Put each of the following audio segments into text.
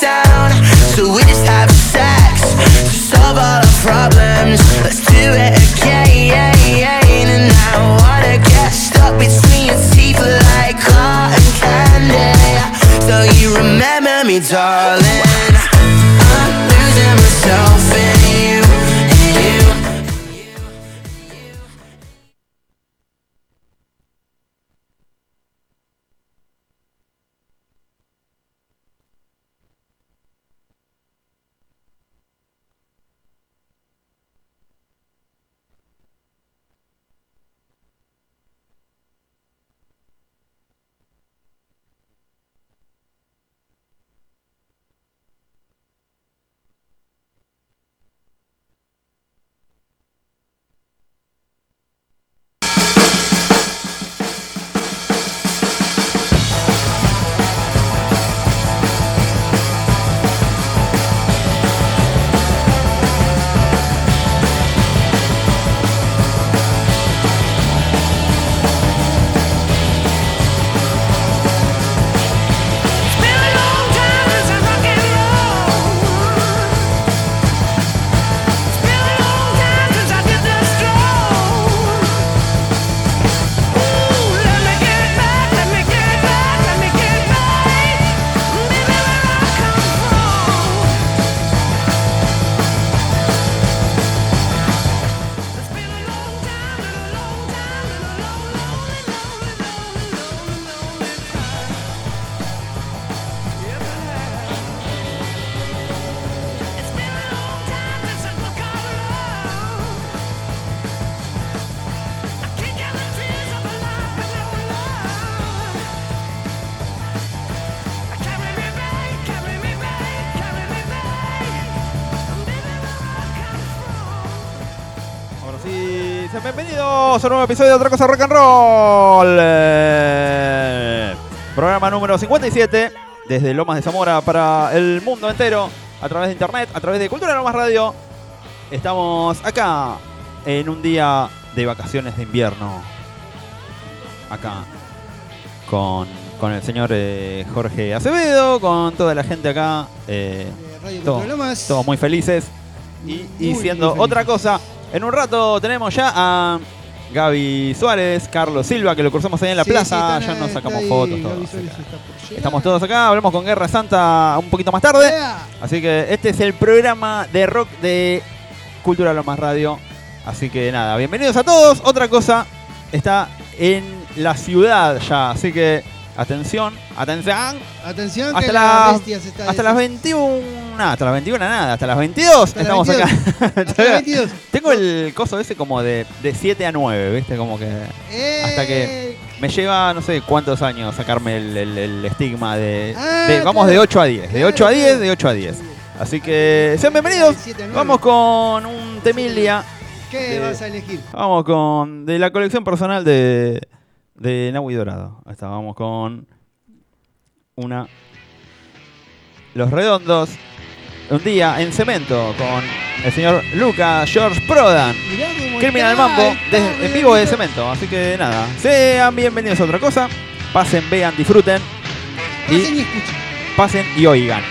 down. So we just have sex to solve all our problems. Let's do it again. And I wanna get stuck between your teeth like cotton candy. So you remember me, darling. Episodio de Otra Cosa Rock and Roll. Eh, programa número 57, desde Lomas de Zamora para el mundo entero, a través de internet, a través de Cultura Lomas Radio. Estamos acá en un día de vacaciones de invierno. Acá con, con el señor eh, Jorge Acevedo, con toda la gente acá. eh, Eh, Radio todo- Lomas. todos muy felices. Y, y Muy, siendo muy otra cosa, en un rato tenemos ya a Gaby Suárez, Carlos Silva, que lo cruzamos ahí en la Sí, plaza, sí, ya ahí, nos sacamos ahí, fotos, todos. Está. Estamos todos acá, hablamos con Guerra Santa un poquito más tarde. Así que este es el programa de rock de Cultura Lomas Radio. Así que nada, bienvenidos a todos. Otra cosa está en la ciudad ya, así que atención, atención. Atención Hasta que las- la bestia se está Hasta las 21, nada, hasta las 21 nada, hasta las 22 Hasta las estamos 22. acá. Hasta las 22. Tengo el coso ese como de, de 7 a 9, ¿viste? Como que Eh, Hasta que- me lleva no sé cuántos años sacarme el, el- el estigma de, Ah, de- Vamos claro. de 8 a 10, de Claro, 8 a 10, claro. de 8 a 10. Así que sean bienvenidos. Vamos con un temilia. ¿Qué de- vas a elegir? Vamos con. De la colección personal de. De Nahui Dorado. Ahí está, vamos con. Una. Los Redondos. Un día en cemento con el señor Luca George Prodan. Criminal Mambo en vivo de cemento. Así que nada. Sean bienvenidos a otra cosa. Pasen, vean, disfruten. Pasen Y y escuchen. pasen y oigan.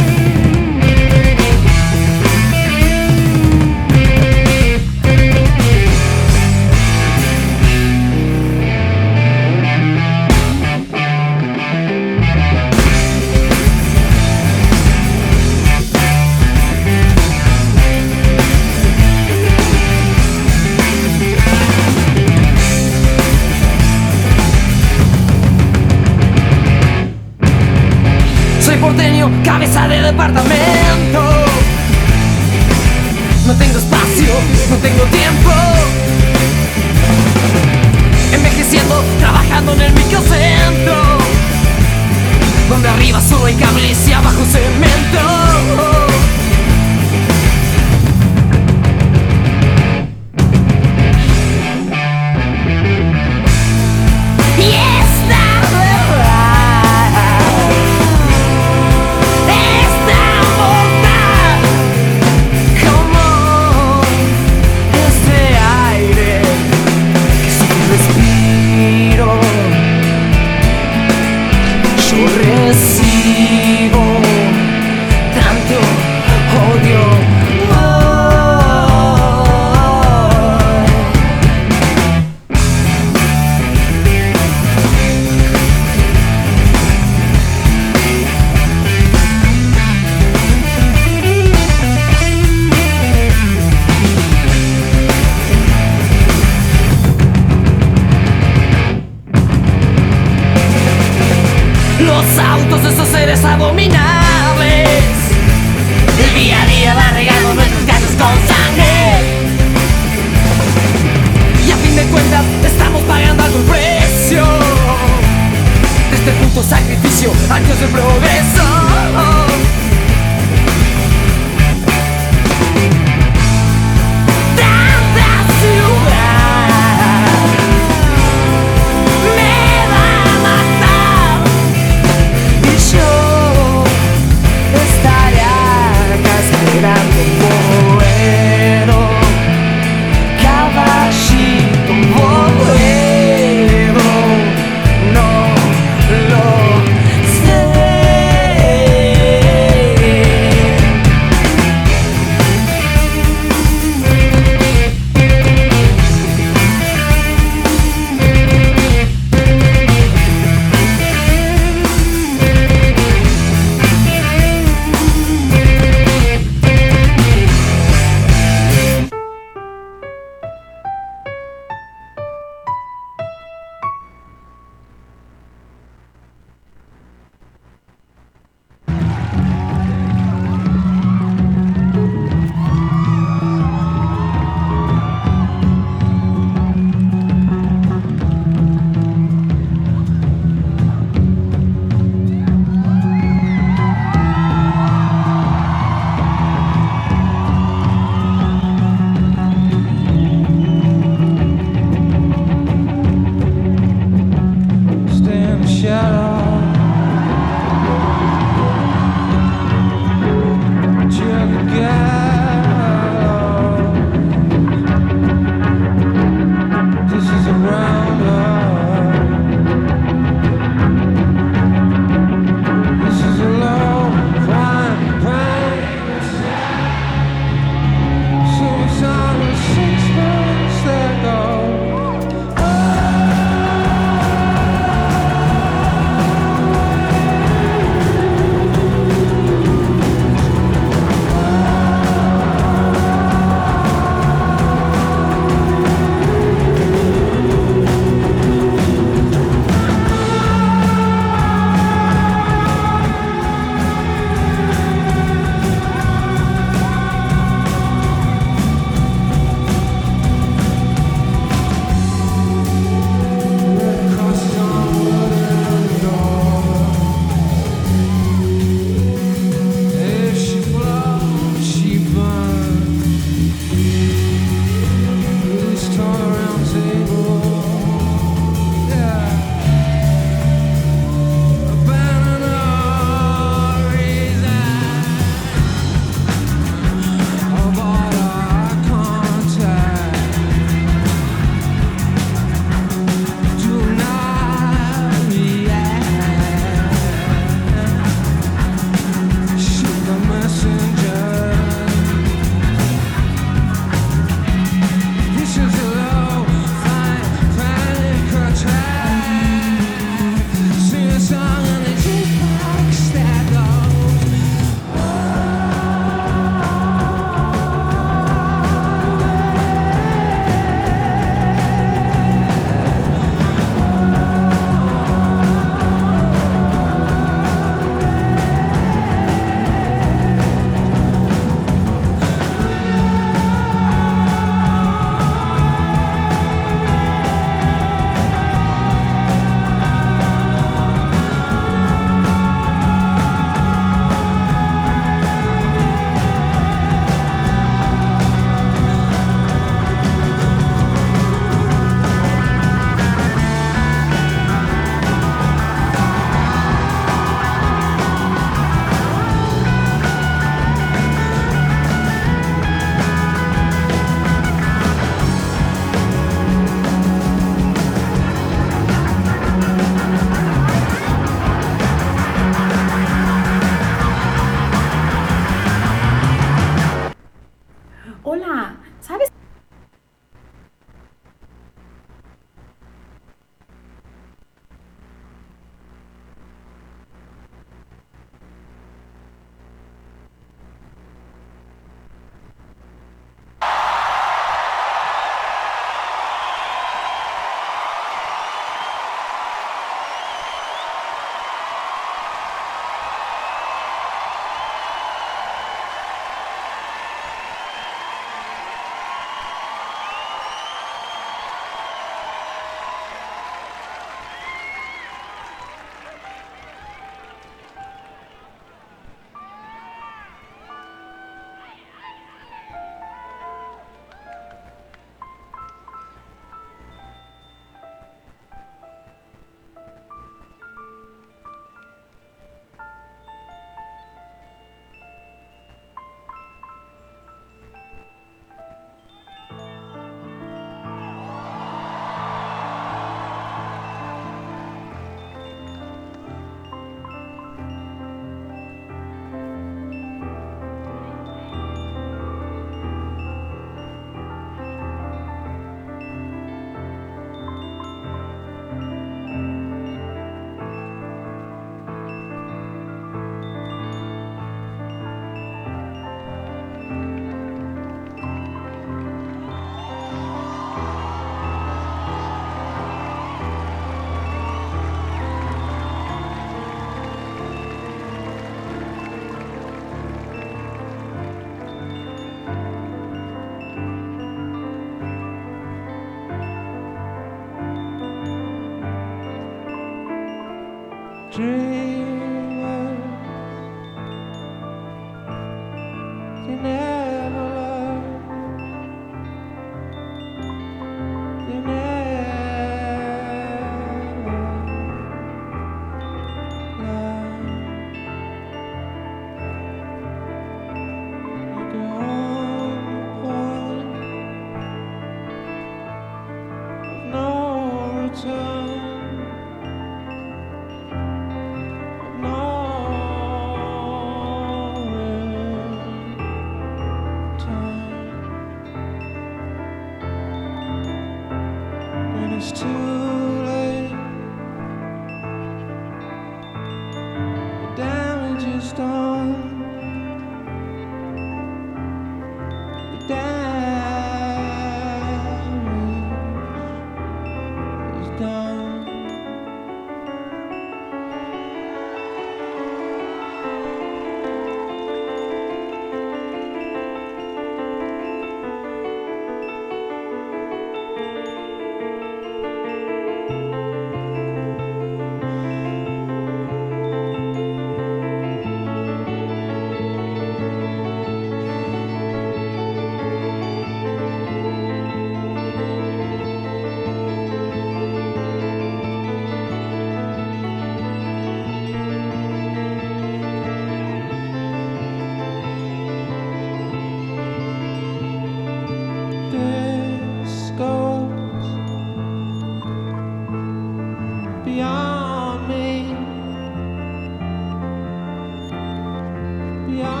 Yeah.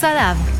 Sadab.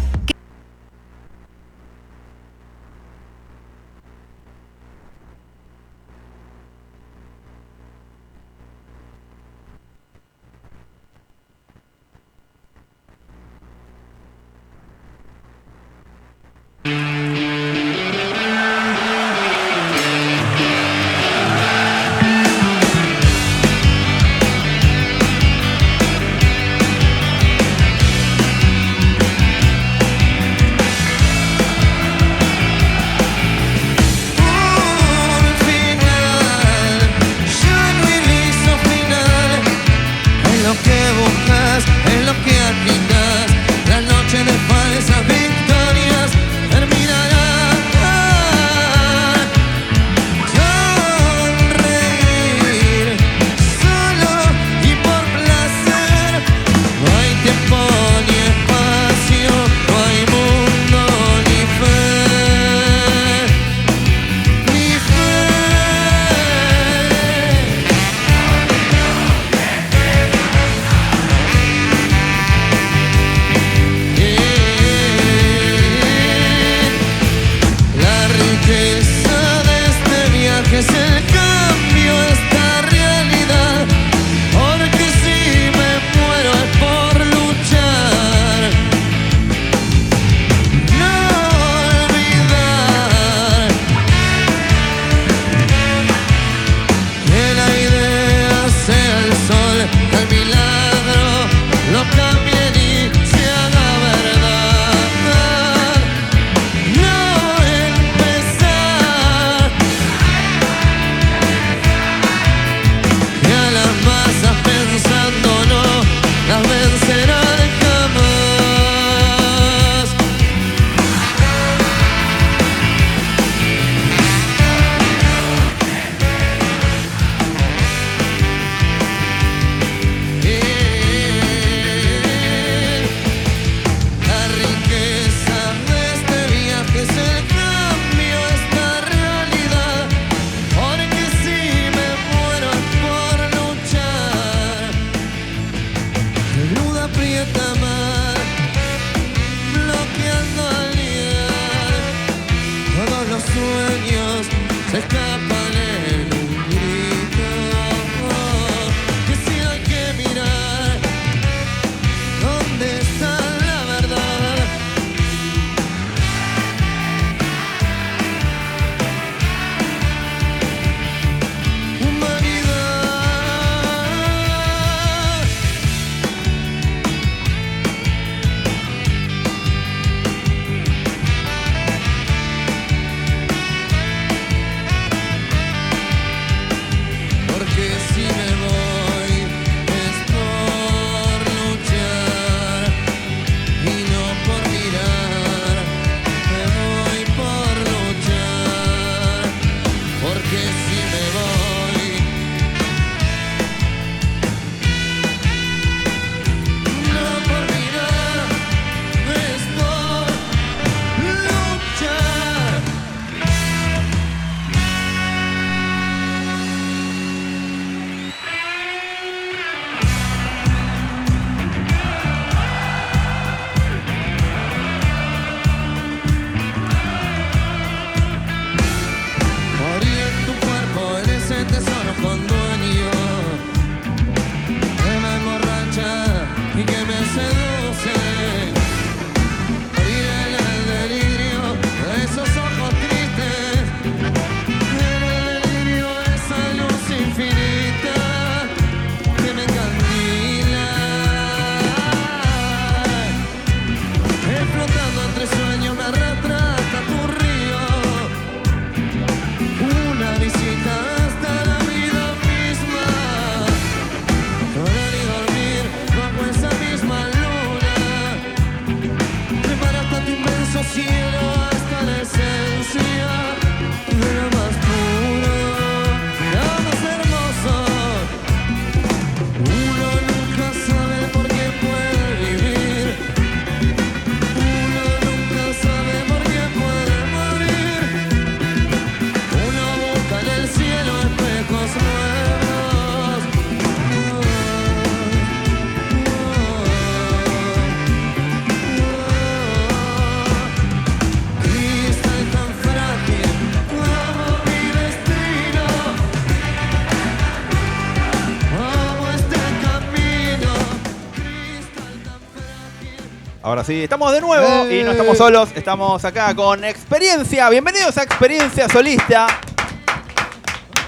Ahora sí, estamos de nuevo y no estamos solos, estamos acá con Experiencia. Bienvenidos a Experiencia Solista.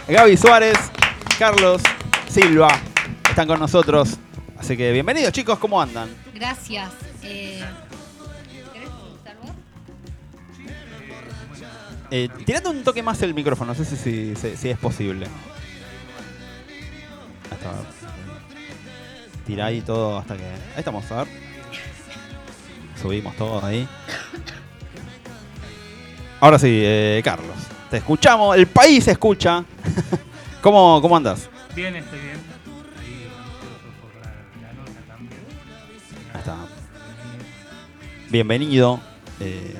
Gaby Suárez, Carlos Silva están con nosotros. Así que bienvenidos chicos, ¿cómo andan? Gracias. Eh, ¿Querés preguntar vos? Eh, tirate un toque más el micrófono, no sé si, si- si- si es posible. Está. Tira ahí todo hasta que. Ahí estamos, a ver. Subimos todo ahí. Ahora sí, eh, Carlos. Te escuchamos, el país se escucha. ¿Cómo, ¿Cómo andas? Bien, estoy bien. Ahí por la, la nota también. Ahí está. Bienvenido. Eh,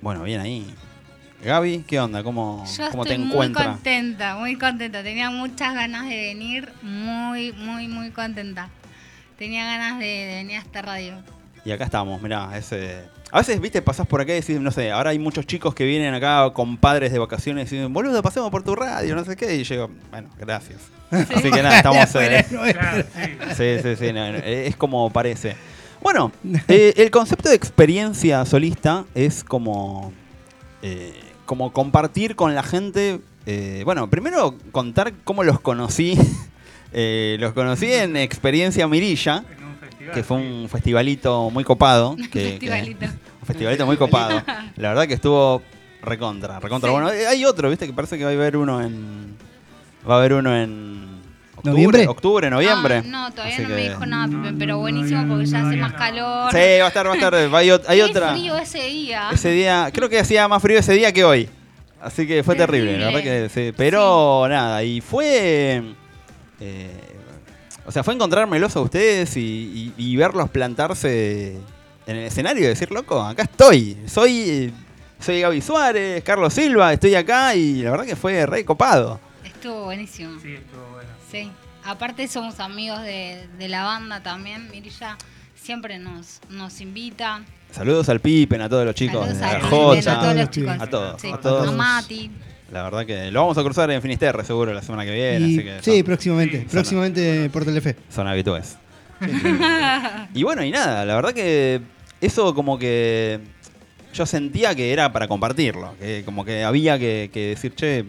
bueno, bien ahí. Gaby, ¿qué onda? ¿Cómo, Yo cómo te estoy muy encuentras? contenta, muy contenta. Tenía muchas ganas de venir, muy, muy, muy contenta. Tenía ganas de, de venir a esta radio. Y acá estamos, mirá, ese... A veces, viste, pasás por acá y decís, no sé, ahora hay muchos chicos que vienen acá con padres de vacaciones y dicen, boludo, pasemos por tu radio, no sé qué, y llego, bueno, gracias. Así que nada, estamos... eh, Claro, sí. sí, sí, sí, no, no, es como parece. Bueno, eh, el concepto de experiencia solista es como, eh, como compartir con la gente, eh, bueno, primero contar cómo los conocí. Eh, los conocí en Experiencia Mirilla, En un festival. que fue sí. un festivalito muy copado. que- que- Festivalito. un festivalito muy copado. La verdad que estuvo recontra, recontra. Sí. Bueno, hay otro, viste, que parece que va a haber uno en. Va a haber uno en. Octubre, ¿Noviembre? Octubre, noviembre. Ah, no, todavía Así no me dijo nada, pero buenísimo no, porque ya no, hace no, más calor. Sí, va a estar, va a estar. hay, ot- hay Qué otra. frío ese día. Ese día, creo que hacía más frío ese día que hoy. Así que fue terrible, la verdad que sí. Pero nada, y fue. eh, o sea, fue encontrármelos a ustedes y, y- y verlos plantarse en el escenario y decir, loco, acá estoy. Soy. Soy Gaby Suárez, Carlos Silva, estoy acá y la verdad que fue re copado. Estuvo buenísimo. Sí, estuvo. Sí. Aparte somos amigos de, de la banda también. Mirilla siempre nos, nos invita. Saludos al Pipen, a todos los chicos Saludos de a a todos los a chicos. a todos, Sí, a todos. A Mati. La verdad que lo vamos a cruzar en Finisterre seguro la semana que viene, Y- así que sí, son- próximamente. Próximamente por Telefe. son habituales. y bueno, y nada, la verdad que eso como que yo sentía que era para compartirlo, que como que había que, que decir, che,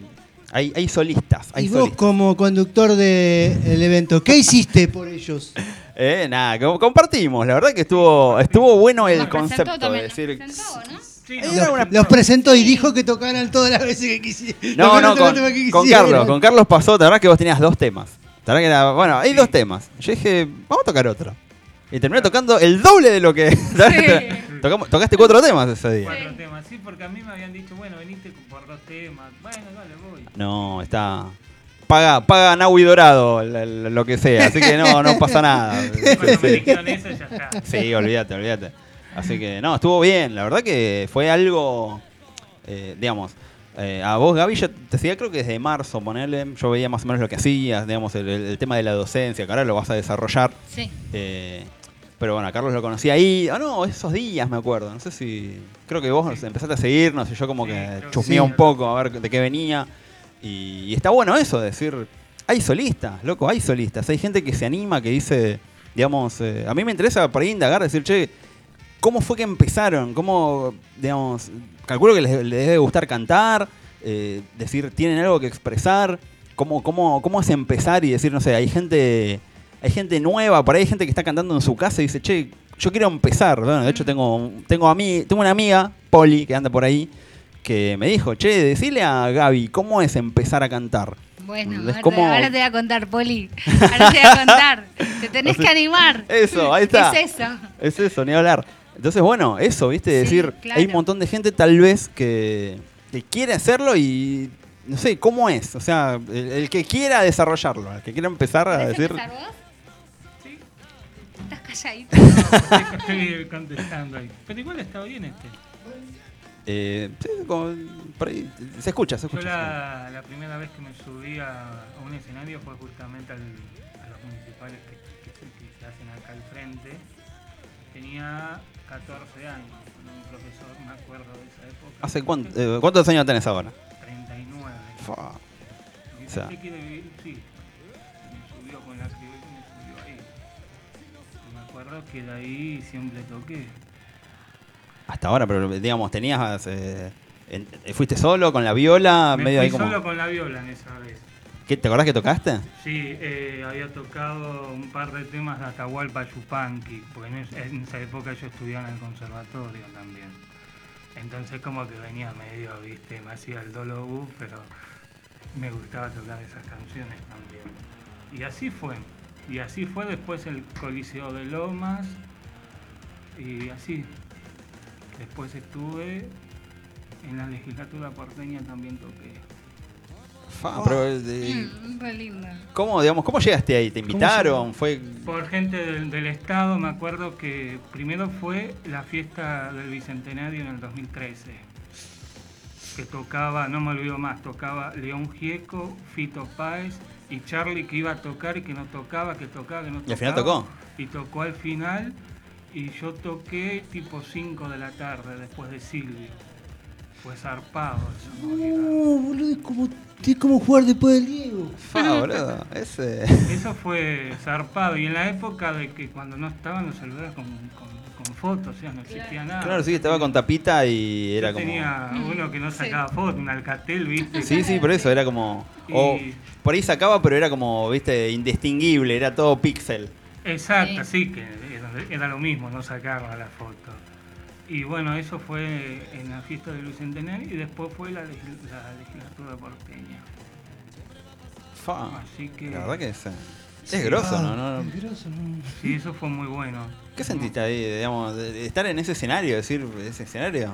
hay, hay solistas, hay y vos solistas. como conductor del evento, ¿qué hiciste por ellos? Eh, nada, compartimos, la verdad que estuvo estuvo bueno el concepto de decir... presentó, ¿no? Sí, no, Los, una- los presentó y dijo que tocaran todas las veces que quisieran. No, no, con, con Carlos, con Carlos pasó, la verdad que vos tenías dos temas. La verdad que era, bueno, hay dos temas. Yo dije, vamos a tocar otro. Y terminé tocando el doble de lo que... Tocamos- tocaste cuatro temas ese día. cuatro temas. Sí, porque a mí me habían dicho, bueno, veniste por dos temas. Bueno, dale, voy. No, está... Paga, paga Naui Dorado, la- la- lo que sea, así que no, no pasa nada. Cuando me Sí, dijeron eso, ya está. Sí, olvídate, olvídate. Así que no, estuvo bien, la verdad que fue algo, eh, digamos, eh, a vos Gaby yo te seguía creo que desde marzo, ponerle, yo veía más o menos lo que hacías, digamos, el, tema de la docencia, que ahora lo vas a desarrollar. Sí. eh, pero bueno, a Carlos lo conocí ahí, ah no, esos días me acuerdo, no sé si, creo que vos empezaste a seguirnos y yo como Sí, que chusmeé sí. un poco a ver de qué venía. Y, y está bueno eso, decir, hay solistas, loco, hay solistas, hay gente que se anima, que dice, digamos, eh, a mí me interesa por ahí indagar, decir, che, ¿cómo fue que empezaron? ¿Cómo, digamos, calculo que les, les debe gustar cantar, eh, decir, tienen algo que expresar? ¿Cómo, cómo, ¿Cómo es empezar y decir, no sé, hay gente, hay gente nueva, por ahí hay gente que está cantando en su casa y dice, che, yo quiero empezar. Bueno, de hecho tengo, tengo, a mí, tengo una amiga, Poli, que anda por ahí, que me dijo, che, decile a Gaby, ¿cómo es empezar a cantar? Bueno, ahora, como- ahora te voy a contar, Poli. Ahora te voy a contar. Te tenés que animar. Eso, ahí está. ¿Qué es eso? Es eso, ni hablar. Entonces, bueno, eso, ¿viste? Sí, decir, claro. hay un montón de gente tal vez que, que quiere hacerlo y no sé, ¿cómo es? O sea, el, el que quiera desarrollarlo, el que quiera empezar a ¿Querés decir... empezar vos? Sí, Estás calladito. estoy contestando ahí. Pero igual estaba bien este. eh, sí, como- por ahí, se escucha, se Yo escucha. la, la primera vez que me subí a, a un escenario fue justamente al, a los municipales que, que que se hacen acá al frente. Tenía 14 años con un profesor, me acuerdo de esa época. ¿Hace cuánto, eh, cuántos años tenés ahora? 39. Fua. O sea. vivir, sí. Me subió con la que me subió ahí. Me acuerdo que de ahí siempre toqué. Hasta ahora, pero digamos, tenías... Eh, ¿Fuiste solo con la viola? Me medio fui ahí como... solo con la viola en esa vez. ¿Qué, ¿Te acordás que tocaste? Sí, eh, había tocado un par de temas de Atahualpa Yupanqui, porque en, es- en esa época yo estudiaba en el conservatorio también. Entonces como que venía medio, viste, me hacía el dolo pero me gustaba tocar esas canciones también. Y así fue. Y así fue después el Coliseo de Lomas. Y así. Después estuve en la legislatura porteña también toqué. Fa, pero, eh, Mm. ¿Cómo, digamos, ¿Cómo llegaste ahí? ¿Te invitaron? ¿Fue Por gente del, del Estado, me acuerdo que primero fue la fiesta del Bicentenario en el 2013. Que tocaba, no me olvido más, tocaba León Gieco, Fito Páez y Charlie que iba a tocar y que no tocaba, que tocaba, que no tocaba. ¿Y al final tocó? Y tocó al final y yo toqué tipo 5 de la tarde después de Silvio. Fue zarpado eso, No, boludo, es como, es como jugar después del Diego. Fa, boludo. Ese. Eso fue zarpado. Y en la época de que cuando no estaban los celulares con, con- con fotos, o sea, no existía nada. Claro, sí, estaba con tapita y Yo era como. tenía uno que no sacaba fotos, un Alcatel, ¿viste? Sí, sí, por eso era como. O Y- por ahí sacaba, pero era como, viste, indistinguible, era todo píxel. Exacto, sí, que era, era lo mismo, no sacarla la foto. Y bueno, eso fue en la fiesta del Bicentenario y después fue la, legis- la legislatura porteña. Fa. Así que La verdad que es. eh, Es grosso, ¿no? Ah, ¿no? es grosso, ¿no? sí, eso fue muy bueno. ¿Qué sentiste ahí, digamos, de estar en ese escenario? Decir, ese escenario.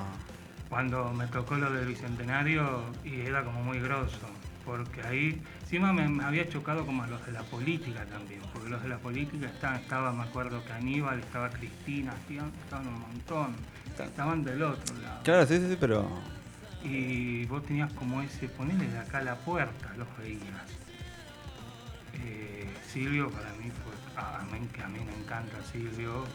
cuando me tocó lo del bicentenario y era como muy grosso, porque ahí encima me, me había chocado como a los de la política también, porque los de la política estaban, estaba, me acuerdo que Aníbal, estaba Cristina, estaban un montón, estaban del otro lado. Claro, sí, sí, sí, pero. Y vos tenías como ese, ponele de acá a la puerta, los veías. Eh, Silvio para mí fue, a, a mí, que a mí me encanta Silvio,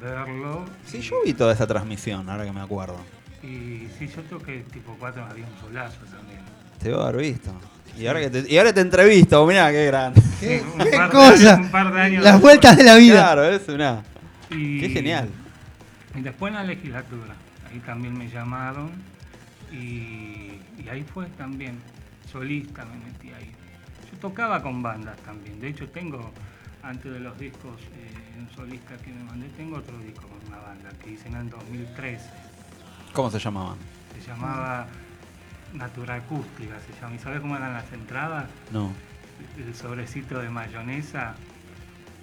verlo. Sí, y- yo vi toda esa transmisión, ahora que me acuerdo. y sí, yo toqué tipo 4 había un solazo también. Te veo haber visto. Y ahora, que te, y ahora te entrevisto, mirá, qué grande. ¿Qué, Un qué par de cosa? años- un par de años Las después. vueltas de la vida. Claro, es una. Y, Qué genial. Y después en la legislatura, ahí también me llamaron y, y ahí fue también, solista me metí ahí. Yo tocaba con bandas también, de hecho tengo, antes de los discos eh, en solista que me mandé, tengo otro disco con una banda que hice en el 2013. ¿Cómo se llamaban? Se llamaba Naturacústica, se llama. ¿Y sabes cómo eran las entradas? No. El sobrecito de mayonesa,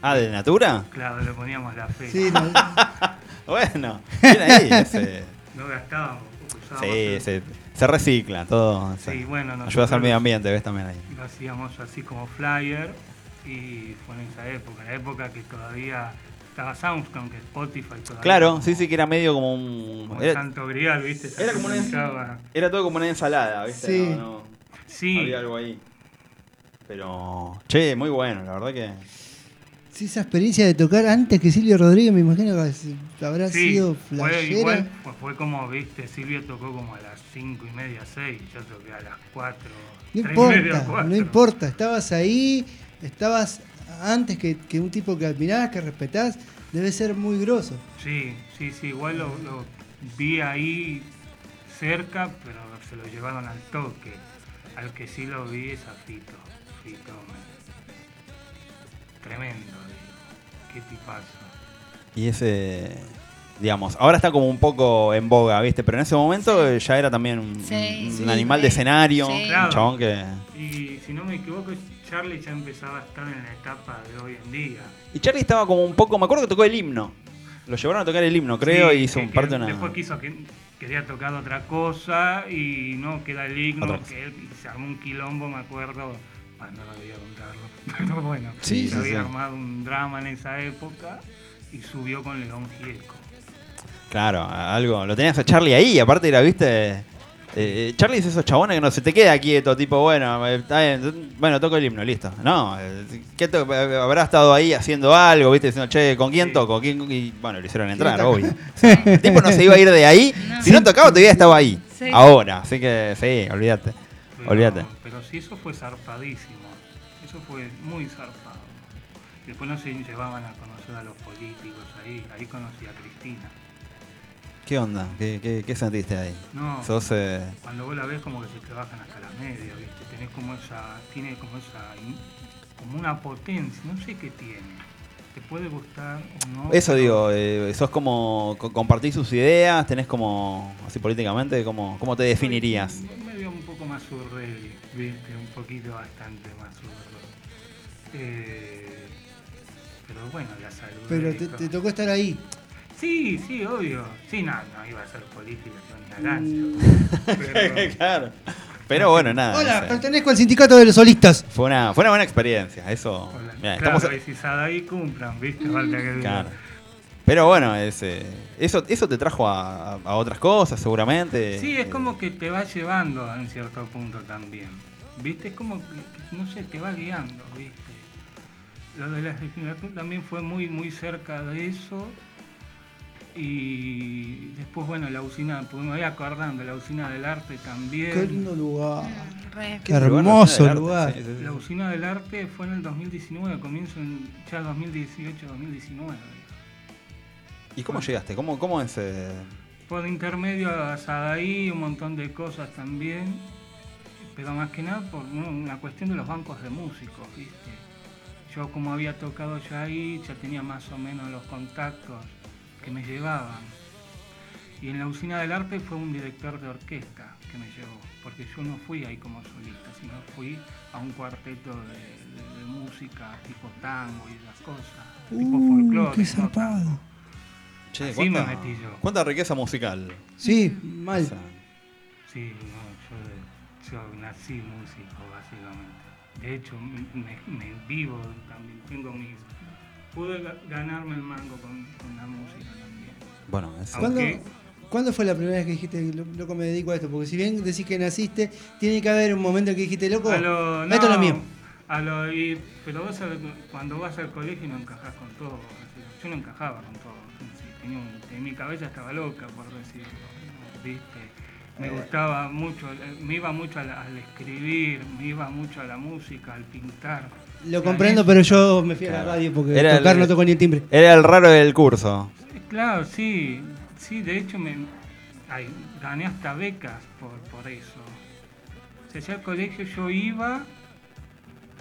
Ah, ¿de Natura? claro, le poníamos la fe. Sí, no, Bueno, bien ahí. ese- No gastábamos, usábamos Sí, el- se, se recicla todo. Sí, se- bueno, Ayudas nosotros al medio ambiente, ves también ahí. Lo hacíamos así como flyer y fue en esa época, la época que todavía estaba SoundCloud, que Spotify todavía. Claro, sí, sí, que era medio como un. Como el Era, Santo Grial, ¿viste? Se era como una- acercaba. era todo como una ensalada, ¿viste? Sí. No, no, Sí, Había algo ahí. Pero. Che, muy bueno, la verdad que. Sí, esa experiencia de tocar antes que Silvio Rodríguez, me imagino que habrá sí, sido fue flashera. igual, fue, fue como, viste, Silvio tocó como a las cinco y media, seis, yo toqué a las cuatro, No tres y media, importa, cuatro. no importa, estabas ahí, estabas antes que, que un tipo que admirás, que respetás, debe ser muy grosso. Sí, sí, sí, igual lo, lo vi ahí cerca, pero se lo llevaron al toque. Al que sí lo vi es a Fito. Fito, me- tremendo. Qué tipazo. Y ese. Digamos, ahora está como un poco en boga, ¿viste? Pero en ese momento ya era también un, Sí, un sí. animal de escenario. Sí. Un Claro. chabón que. Y si no me equivoco, Charlie ya empezaba a estar en la etapa de hoy en día. Y Charlie estaba como un poco. Me acuerdo que tocó el himno. Lo llevaron a tocar el himno, creo, Sí, y hizo que- un parte de una. Después quiso que quería tocar otra cosa y no queda el himno, que él se armó un quilombo, me acuerdo. Ah, no lo debía contarlo. Pero bueno, Sí, se sí, había sí. armado un drama en esa época y subió con León Gieco. Claro, algo. Lo tenías a Charlie ahí, aparte era, viste. eh, Charlie es esos chabones que no se te queda quieto, tipo, bueno, eh, está bien, bueno, toco el himno, listo. No, eh, ¿qué to- eh, habrá estado ahí haciendo algo, viste, diciendo, che, ¿con quién toco? ¿Quién? Y bueno, le hicieron entrar, obvio. O sea, el tipo no se iba a ir de ahí. No. Si no tocaba, todavía estaba ahí. Sí. Ahora, así que sí, olvídate. Pero, Olvídate. Pero sí, eso fue zarpadísimo. Eso fue muy zarpado. Después no se llevaban a conocer a los políticos ahí. Ahí conocí a Cristina. ¿Qué onda? ¿Qué, qué, qué sentiste ahí? No. Sos, eh, Cuando vos la ves como que se te bajan hasta las medias, ¿viste? Tenés como esa, tiene como esa, como una potencia, no sé qué tiene. Te puede gustar o no. Eso pero- digo, eh, sos como, co- compartís sus ideas, tenés como, así políticamente, como, ¿cómo te definirías? Soy medio un poco más surreal, ¿viste? Un poquito bastante más. Eh, pero bueno, la salud. Pero te, te tocó estar ahí. Sí, sí, obvio. Sí, no, no iba a ser política, yo ni a Mm. Pero- claro. Pero bueno, nada. Hola, no sé. pertenezco al sindicato de los solistas. Fue una, fue una buena experiencia, eso. Hola. mirá, claro, estamos- y si ahí cumplan, ¿viste? Falta que diga. Claro. Pero bueno, es, eh, eso, eso te trajo a, a- otras cosas, seguramente. Sí, es Eh, como que te va llevando en cierto punto también. ¿Viste? Es como que, que, no sé, te va guiando, ¿viste? Lo de la legislatura también fue muy, muy cerca de eso. Y después, bueno, la usina, pues me voy acordando, la usina del arte también. Qué lindo lugar. Re. Qué hermoso arte, lugar. sí, sí, sí. La usina del arte fue en el 2019, comienzo en ya 2018-2019. ¿Y cómo llegaste? ¿Cómo, cómo es? eh, Por intermedio a Sadaí, un montón de cosas también, pero más que nada por una cuestión de los bancos de músicos, ¿viste? Yo como había tocado ya ahí, ya tenía más o menos los contactos que me llevaban. Y en la usina del arte fue un director de orquesta que me llevó, porque yo no fui ahí como solista, sino fui a un cuarteto de, de- de música tipo tango y esas cosas, tipo Uh, folclore. qué zapado. che, Así me ¿cuánta, metí yo. ¿Cuánta riqueza musical? Sí, mal. Sí, no, yo, yo nací músico básicamente. De hecho, me, me vivo también, tengo mis... Pude ga- ganarme el mango con, con la música también. bueno, es, ¿Cuándo, Aunque- cuándo fue la primera vez que dijiste, "Lo- loco, me dedico a esto? Porque si bien decís que naciste, tiene que haber un momento en que dijiste, loco, A lo- esto es lo no, mío. A lo, y- pero vos cuando vas al colegio no encajás con todo. Yo no encajaba con todo. así, tenía un- en mi cabeza estaba loca, por decirlo. ¿no? ¿Viste? Me gustaba mucho, eh, me iba mucho al, al escribir, me iba mucho a la música, al pintar. Lo comprendo, pero yo me fui a la radio porque Era tocar el- no tocó ni el timbre. Era el raro del curso. Claro, sí, sí, de hecho me ay, gané hasta becas por, por eso. O sea, ya al colegio yo iba,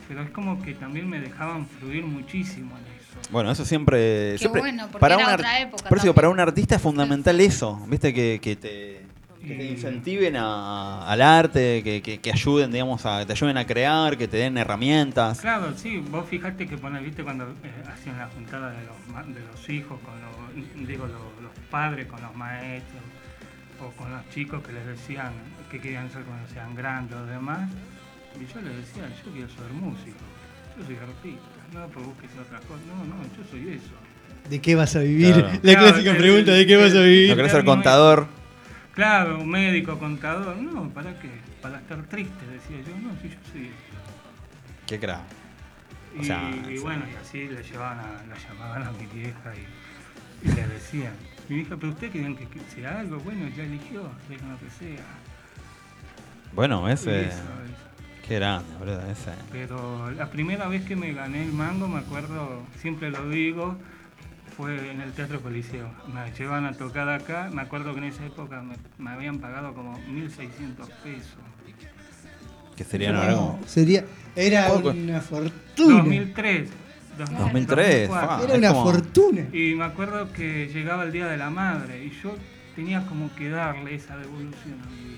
pero es como que también me dejaban fluir muchísimo en eso. Bueno, eso siempre. Qué siempre bueno, porque era ar- otra época Por eso para un artista es fundamental eso, ¿viste? Que, que te, que te Y- incentiven a- al arte, que, que- que ayuden, digamos, a, te ayuden a crear, que te den herramientas. Claro, sí, vos fijate que poner, viste, cuando eh, hacían la juntada de los, ma- de los hijos, con los, digo, los, los padres con los maestros, o con los chicos que les decían que querían ser cuando sean grandes o demás, y yo les decía, yo quiero ser músico, yo soy artista, no, pues busques otra cosa, no, no, yo soy eso. ¿De qué vas a vivir? Claro. La Claro, clásica el- pregunta, ¿de qué vas a ¿No vivir? querés ser no es- contador? Claro, un médico, contador, no, ¿para qué? Para estar triste, decía yo, no, si yo soy eso. Qué crack. Y, sea, sí. bueno, y así le llevaban a, la llamaban a mi vieja y, y le decían, mi vieja, pero usted querían que que sea algo, bueno, ya eligió, dejen lo que sea. Bueno, ese. eso, eso. Qué grande, boludo. Ese. Pero la primera vez que me gané el mango, me acuerdo, siempre lo digo, fue en el Teatro Coliseo. Me llevan a tocar acá, me acuerdo que en esa época me, me habían pagado como 1.600 pesos. Que sería No, ahora como. sería, era Poco. una fortuna. 2003. 2003, 2004. fa. Era una como- fortuna. Y me acuerdo que llegaba el Día de la Madre y yo tenía como que darle esa devolución a mi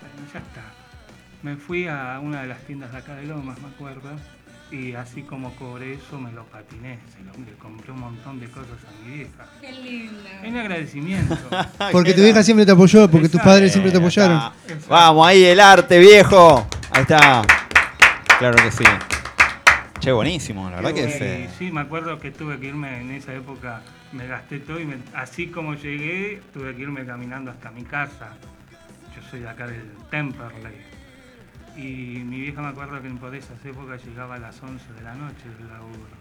Bueno, ya está. Me fui a una de las tiendas de acá de Lomas, me acuerdo, y así como cobré eso, me lo patiné. Se lo, le compré un montón de cosas a mi vieja. Qué lindo. En agradecimiento. Porque tu vieja siempre te apoyó, porque tus padres siempre te apoyaron. Vamos, ahí el arte, viejo. Ahí está. Claro que sí. Che, buenísimo, la verdad que es. Eh, sí, me acuerdo que tuve que irme en esa época, me gasté todo y me- así como llegué, tuve que irme caminando hasta mi casa. Yo soy de acá del Temperley. Y mi vieja me acuerdo que por esas épocas llegaba a las 11 de la noche del laburo.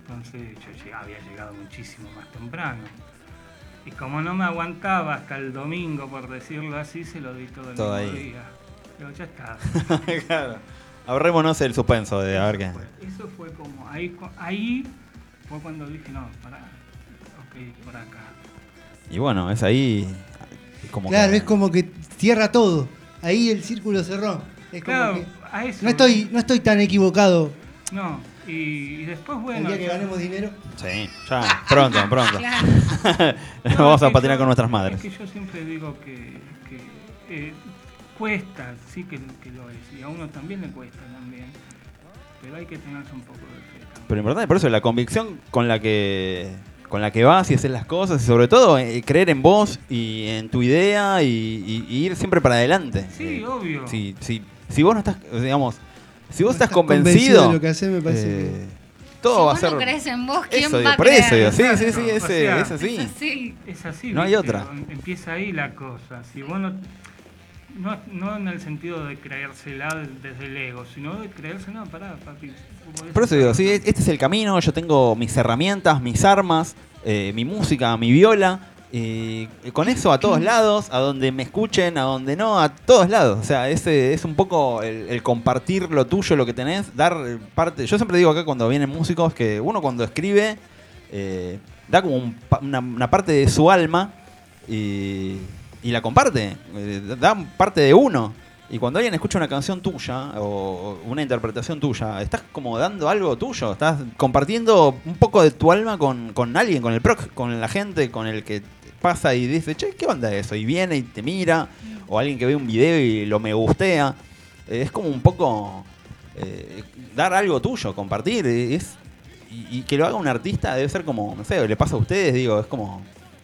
Entonces yo llegaba- había llegado muchísimo más temprano. Y como no me aguantaba hasta el domingo, por decirlo así, se lo di todo el Todo mismo ahí. día. Digo, ya está. claro. Ahorrémonos el suspenso de a ver qué. Eso fue como, ahí, ahí fue cuando dije, no, pará, ok, por acá. Y bueno, es ahí. Como Claro, que- es como que cierra todo. Ahí el círculo cerró. Es como Claro, que a eso. no estoy, no estoy tan equivocado. No, y, y después, El bueno. día que ganemos dinero. Sí, ya, pronto, pronto. Claro. No, Vamos a patinar yo- con nuestras madres. Es que yo siempre digo que, que, eh, cuesta, sí que, que lo es, y a uno también le cuesta también, pero hay que tenerse un poco de fe. también. Pero importante, por eso, la convicción con la que con la que vas y haces las cosas, y sobre todo eh, creer en vos y en tu idea y, y- y ir siempre para adelante. Sí, Eh, obvio. Si, si, si vos no estás, digamos, si vos No estás estás convencido convencido, de lo que hacés, me parece eh, todo va a ser. no crees en vos, ¿quién Eso, va a por eso, creer? digo, sí, sí, sí, ese- sea, es así. Es así. Es así. No hay otra. Empieza ahí la cosa. Si vos no, no, no en el sentido de creérsela desde el ego, sino de creerse, no, pará, papi. Por eso digo, sí, este es el camino, yo tengo mis herramientas, mis armas, eh, mi música, mi viola, y con eso a todos lados, a donde me escuchen, a donde no, a todos lados. O sea, ese es un poco el, compartir lo tuyo, lo que tenés, dar parte. Yo siempre digo acá cuando vienen músicos que uno cuando escribe eh, da como una parte de su alma y, y la comparte, eh, da parte de uno. Y cuando alguien escucha una canción tuya o una interpretación tuya, estás como dando algo tuyo, estás compartiendo un poco de tu alma con, con alguien, con el prox, con la gente, con el que pasa y dice, che, ¿qué onda eso? Y viene y te mira, o alguien que ve un video y lo me gustea. Eh, es como un poco eh, dar algo tuyo, compartir. Es, y, y que lo haga un artista debe ser como, no sé, le pasa a ustedes, digo, es como...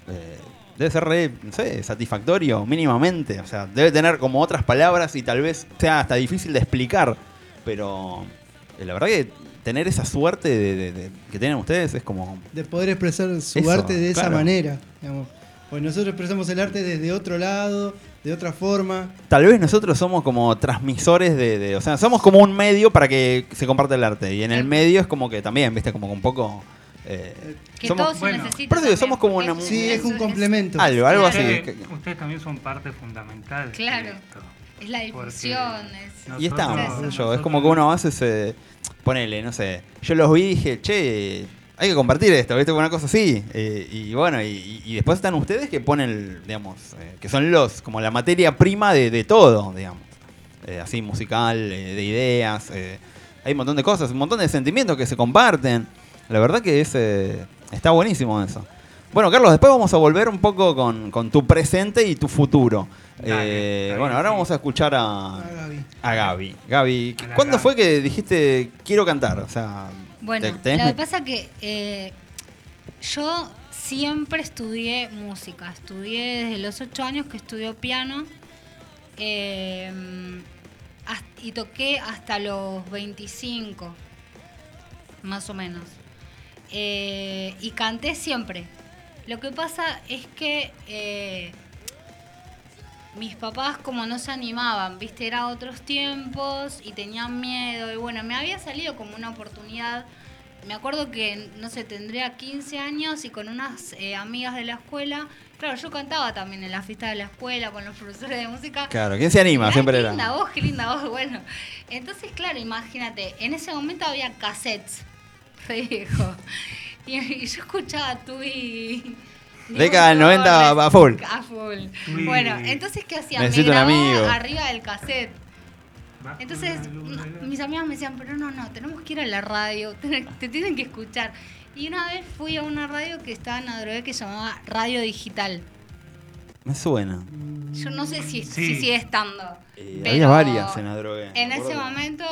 eh, debe ser re, no sé, satisfactorio mínimamente. O sea, debe tener como otras palabras y tal vez sea hasta difícil de explicar. Pero eh, la verdad que tener esa suerte de, de- de- que tienen ustedes es como... De poder expresar su Eso, arte de esa manera. Digamos. Pues nosotros expresamos el arte desde otro lado, de otra forma. Tal vez nosotros somos como transmisores de, de- O sea, somos como un medio para que se comparte el arte. Y en el medio es como que también, viste, como un poco... eh, Que somos- todo se bueno, necesita. por eso digo, también, somos como una- Sí, es un complemento. Algo, algo así. Ustedes, también son parte fundamental. de Claro. esto. Es la difusión. es- Y estamos, sé yo, es como que uno hace ese. Ponele, no sé. Yo los vi y dije, che, hay que compartir esto, ¿viste? Una cosa así. Eh, y bueno, y, y después están ustedes que ponen, digamos, eh, que son los, como la materia prima de, de todo, digamos. Eh, así, musical, eh, de ideas. eh, hay un montón de cosas, un montón de sentimientos que se comparten. La verdad que es, eh, está buenísimo eso. Bueno, Carlos, después vamos a volver un poco con, con tu presente y tu futuro. Dale, Eh, bueno, ahora sí. vamos a escuchar a, Gaby. a Gaby. Gaby, A ¿cuándo Gaby. fue que dijiste quiero cantar? O sea, Bueno, te- lo que pasa que eh, yo siempre estudié música. Estudié desde los 8 años que estudió piano. eh, y toqué hasta los 25, más o menos. Eh, y canté siempre. Lo que pasa es que eh, mis papás como no se animaban, viste, era otros tiempos y tenían miedo y bueno, me había salido como una oportunidad. Me acuerdo que, no sé, tendría 15 años y con unas eh, amigas de la escuela, claro, yo cantaba también en la fiesta de la escuela con los profesores de música. Claro, ¿quién se anima? Mirá, Siempre qué era. linda voz, qué linda voz, bueno. Entonces, claro, imagínate, en ese momento había cassettes, re viejo. Y, y yo escuchaba tú y... Década del 90 a full. A full. Bueno, entonces, ¿qué hacía? Necesito me un amigo. arriba del cassette. Entonces, mis amigas me decían, pero no, no, tenemos que ir a la radio, te, te tienen que escuchar. Y una vez fui a una radio que estaba en Adrogué que se llamaba Radio Digital. Me suena. Yo no sé si, Sí. si sigue estando. Eh, había varias en Adrogué. En ese momento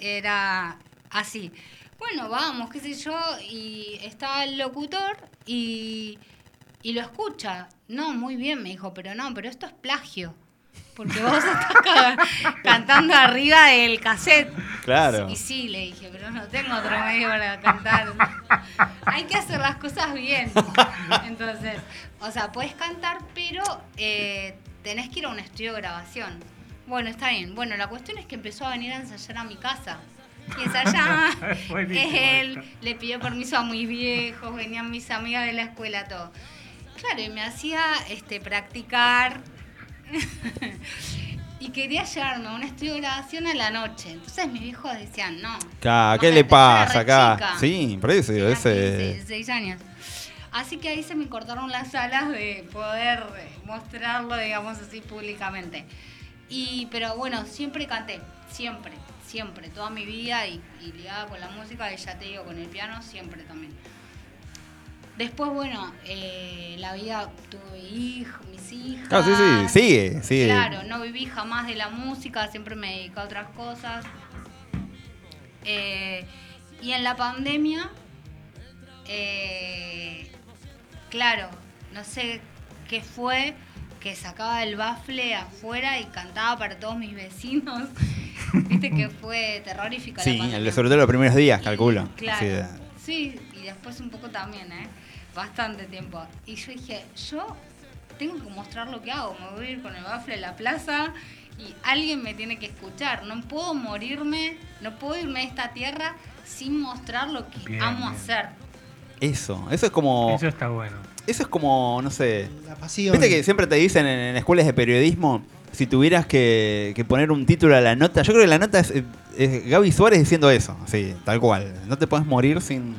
era así. Bueno, vamos, qué sé yo, y estaba el locutor y, y lo escucha. No, muy bien, me dijo, pero no, pero esto es plagio. Porque vos estás ca- cantando arriba del cassette. Claro. Y sí, le dije, pero no tengo otro medio para cantar. Hay que hacer las cosas bien. Entonces, o sea, puedes cantar, pero eh, tenés que ir a un estudio de grabación. Bueno, está bien. Bueno, la cuestión es que empezó a venir a ensayar a mi casa. Y ensayaba, Buenísimo él, le pidió permiso a mis viejos, venían mis amigas de la escuela, todo. Claro, y me hacía este, practicar. Y quería llevarme a un estudio de grabación a la noche. Entonces mis viejos decían, no. ¿Qué le pasa acá? chica. Sí, por eso digo, Tenía ese. 15, 16 años. Así que ahí se me cortaron las alas de poder eh, mostrarlo, digamos así, públicamente. Y, pero bueno, siempre canté, siempre, siempre, toda mi vida y, y ligada con la música, y ya te digo, con el piano, siempre también. Después, bueno, eh, la vida, tuve hijos, mis hijas. Ah, sí, sí, sigue, sigue. Claro, no viví jamás de la música, siempre me dediqué a otras cosas. Eh, y en la pandemia, eh, claro, no sé qué fue, que sacaba el bafle afuera y cantaba para todos mis vecinos. Viste que fue terrorífica Sí, la el de sobre todo los primeros días, Y- calculo. Claro. Sí, de- Sí, y después un poco también, ¿eh? Bastante tiempo. Y yo dije, yo tengo que mostrar lo que hago. Me voy a ir con el bafle a la plaza y alguien me tiene que escuchar. No puedo morirme, no puedo irme de esta tierra sin mostrar lo que Bien, amo bien. hacer. Eso, eso es como. Eso está bueno. Eso es como, no sé. La pasión. Viste que siempre te dicen en, en escuelas de periodismo, si tuvieras que, que poner un título a la nota, yo creo que la nota es, es Gaby Suárez diciendo eso, así, tal cual. No te puedes morir sin,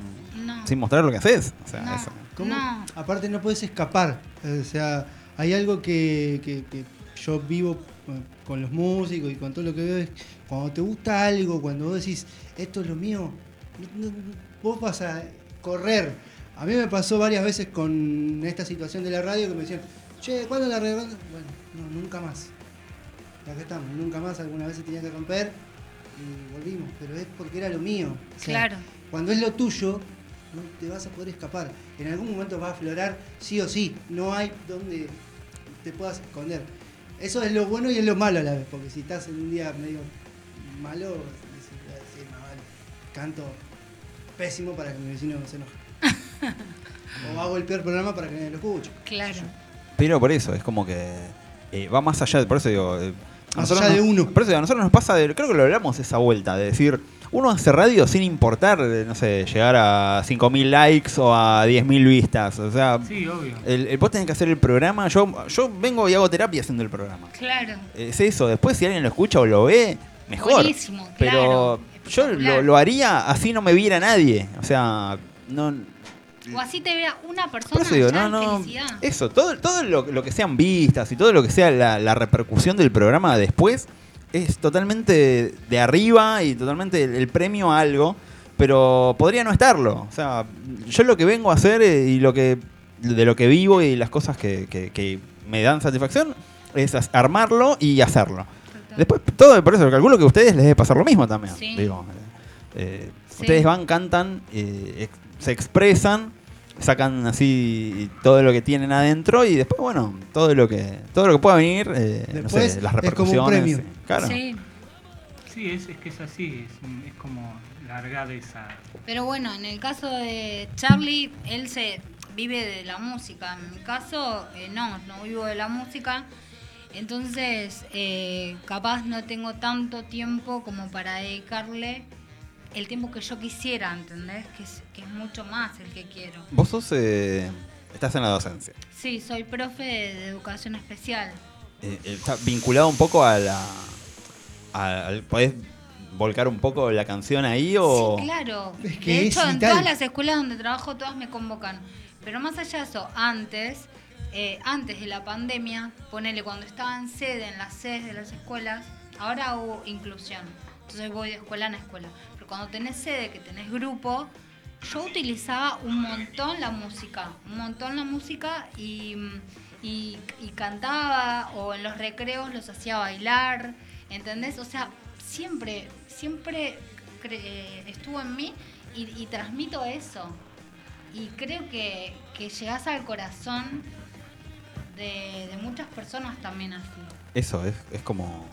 No. sin mostrar lo que haces. O sea, No. eso. ¿Cómo? No. Aparte no puedes escapar. O sea, hay algo que, que- que yo vivo con los músicos y con todo lo que veo es cuando te gusta algo, cuando vos decís, esto es lo mío, no- no- vos vas a correr. A mí me pasó varias veces con esta situación de la radio que me decían, che, ¿cuándo la radio? Bueno, no, nunca más. Y acá estamos, nunca más, alguna vez se tenía que romper y volvimos, pero es porque era lo mío. O sea, Claro. cuando es lo tuyo, no te vas a poder escapar. En algún momento va a aflorar sí o sí. No hay donde te puedas esconder. Eso es lo bueno y es lo malo a la vez, porque si estás en un día medio malo, decís, "Ah, sí, más vale, canto pésimo para que mi vecino no se enoje. o hago el peor programa para que nadie lo escuche. Claro. Pero por eso, es como que eh, va más allá, por eso digo. eh, Más allá de uno. Por eso digo, a nosotros nos pasa, de, creo que lo hablamos esa vuelta, de decir, uno hace radio sin importar, no sé, llegar a 5.000 likes o a 10.000 vistas. O sea, Sí, obvio. el, el- vos tenés que hacer el programa. Yo, yo vengo y hago terapia haciendo el programa. Claro. Es eso, después si alguien lo escucha o lo ve, mejor. Buenísimo, Pero claro, yo lo, lo haría así no me viera nadie. O sea, no. O así te vea una persona eso digo, no, en no. felicidad. Eso, todo, todo lo, lo que sean vistas y todo lo que sea la, la repercusión del programa después es totalmente de arriba y totalmente el, el premio a algo, pero podría no estarlo. O sea, yo lo que vengo a hacer eh, y lo que de lo que vivo y las cosas que, que- que me dan satisfacción es armarlo y hacerlo. Total. Después, todo por eso calculo que a ustedes les debe pasar lo mismo también. Sí. Digo, eh, Sí. Ustedes van, cantan, eh, ex- se expresan, sacan así todo lo que tienen adentro y después, bueno, todo lo que todo lo que pueda venir, eh, no Después sé, las es como un repercusiones. premio. eh, Claro. Sí. Sí, es, es que es así, es, un- es como largar esa... Pero bueno, en el caso de Charlie, él se vive de la música. En mi caso, eh, no, no vivo de la música. Entonces, eh, capaz no tengo tanto tiempo como para dedicarle el tiempo que yo quisiera, ¿entendés? Que es, que es mucho más el que quiero. Vos sos, eh, estás en la docencia. Sí, soy profe de, educación especial. Eh, eh, está vinculado un poco a la... a- al- ¿Podés volcar un poco la canción ahí o...? Sí, claro. Es que de es hecho, en vital. todas las escuelas donde trabajo, todas me convocan. Pero más allá de eso, antes, eh, antes de la pandemia, ponele cuando estaba en sede, en las sedes de las escuelas, ahora hubo inclusión. Entonces voy de escuela en escuela. Cuando tenés sede, que tenés grupo, yo utilizaba un montón la música. Un montón la música y, y, y cantaba o en los recreos los hacía bailar. ¿Entendés? O sea, siempre, siempre eh, estuvo en mí y, y transmito eso. Y creo que, que llegás al corazón de, de muchas personas también así. Eso, es, es como...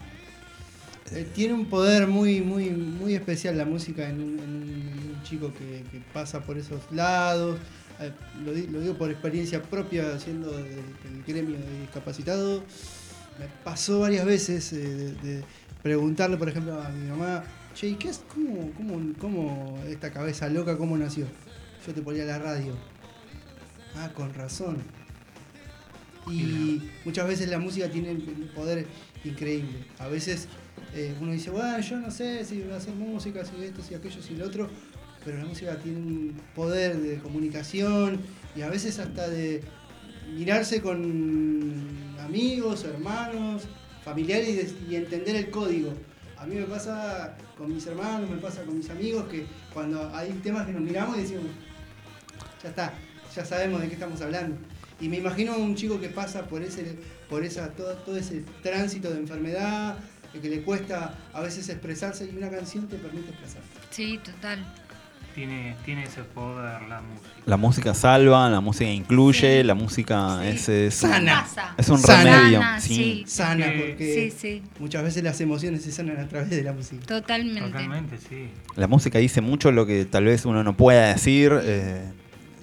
Eh, tiene un poder muy, muy, muy especial la música en un, en chico que, que pasa por esos lados. Eh, lo, di- lo digo por experiencia propia, siendo del, gremio de discapacitado. Me pasó varias veces eh, de, de preguntarle, por ejemplo, a mi mamá, che, ¿y qué es, cómo, cómo, cómo esta cabeza loca, cómo nació? Yo te ponía la radio. Ah, con razón. Y muchas veces la música tiene un poder increíble. A veces eh, uno dice, bueno, yo no sé si voy a hacer música, si esto, si aquello, si lo otro, pero la música tiene un poder de comunicación y a veces hasta de mirarse con amigos, hermanos, familiares y, de- y entender el código. A mí me pasa con mis hermanos, me pasa con mis amigos, que cuando hay temas que nos miramos y decimos, ya está, ya sabemos de qué estamos hablando. Y me imagino a un chico que pasa por ese, por esa, todo, todo ese tránsito de enfermedad, que le cuesta a veces expresarse y una canción te permite expresarte. Sí, total. Tiene, tiene ese poder la música. La música salva, la música incluye, Sí. la música Sí. es, es un- Sana. Pasa. es un Sana. remedio. Sana, sí. sí. Sana, Sí, porque Sí, sí, muchas veces las emociones se sanan a través de la música. totalmente. Totalmente, sí. La música dice mucho lo que tal vez uno no pueda decir, eh,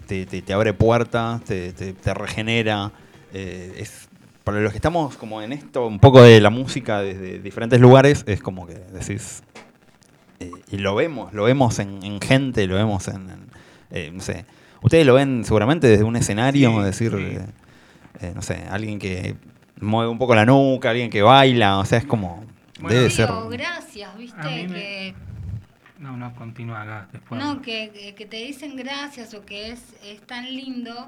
te, te- te abre puertas, te, te- te regenera. eh, es, para los que estamos como en esto, un poco de la música desde diferentes lugares, es como que decís, eh, y lo vemos, lo vemos en, en gente, lo vemos en, en, eh, no sé, ustedes lo ven seguramente desde un escenario, Sí, decir, sí. eh, eh, no sé, alguien que mueve un poco la nuca, alguien que baila, o sea, es como, Bueno, debe Sí, ser... gracias, ¿viste? Me- Que, No, no, continúa acá después. no, que, que- que te dicen gracias o que es, es tan lindo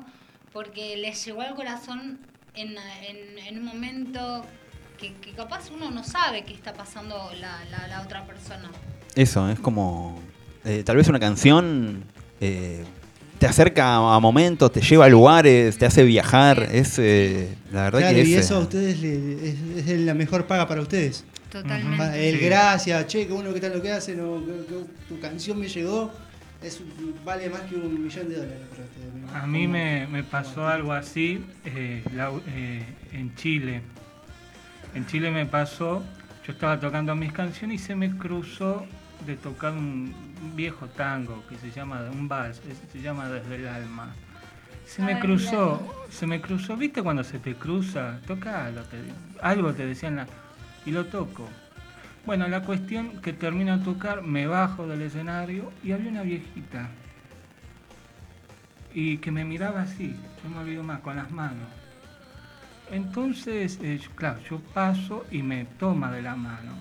porque les llegó al corazón en, en- en un momento que, que capaz uno no sabe qué está pasando la, la- la otra persona. Eso, es como. eh, tal vez una canción eh, te acerca a momentos, te lleva a lugares, te hace viajar. Es. eh, la verdad Claro, que es. y eso a eh, ustedes le- es, es la mejor paga para ustedes. Totalmente. Ah, El gracias, che, que uno que tal lo que hace, no, que- que tu canción me llegó, es, vale más que un millón de dólares me A mí me, me pasó algo así eh, la- eh, en Chile. En Chile me pasó, yo estaba tocando mis canciones y se me cruzó de tocar un viejo tango que se llama, un vals, se llama Desde el Alma. Se me cruzó, se me cruzó, ¿viste cuando se te cruza? Tocalo, te- algo te decían la- y lo toco. Bueno, la cuestión que termino de tocar, me bajo del escenario y había una viejita y que me miraba así, no me olvido más, con las manos. Entonces, eh, claro, yo paso y me toma de la mano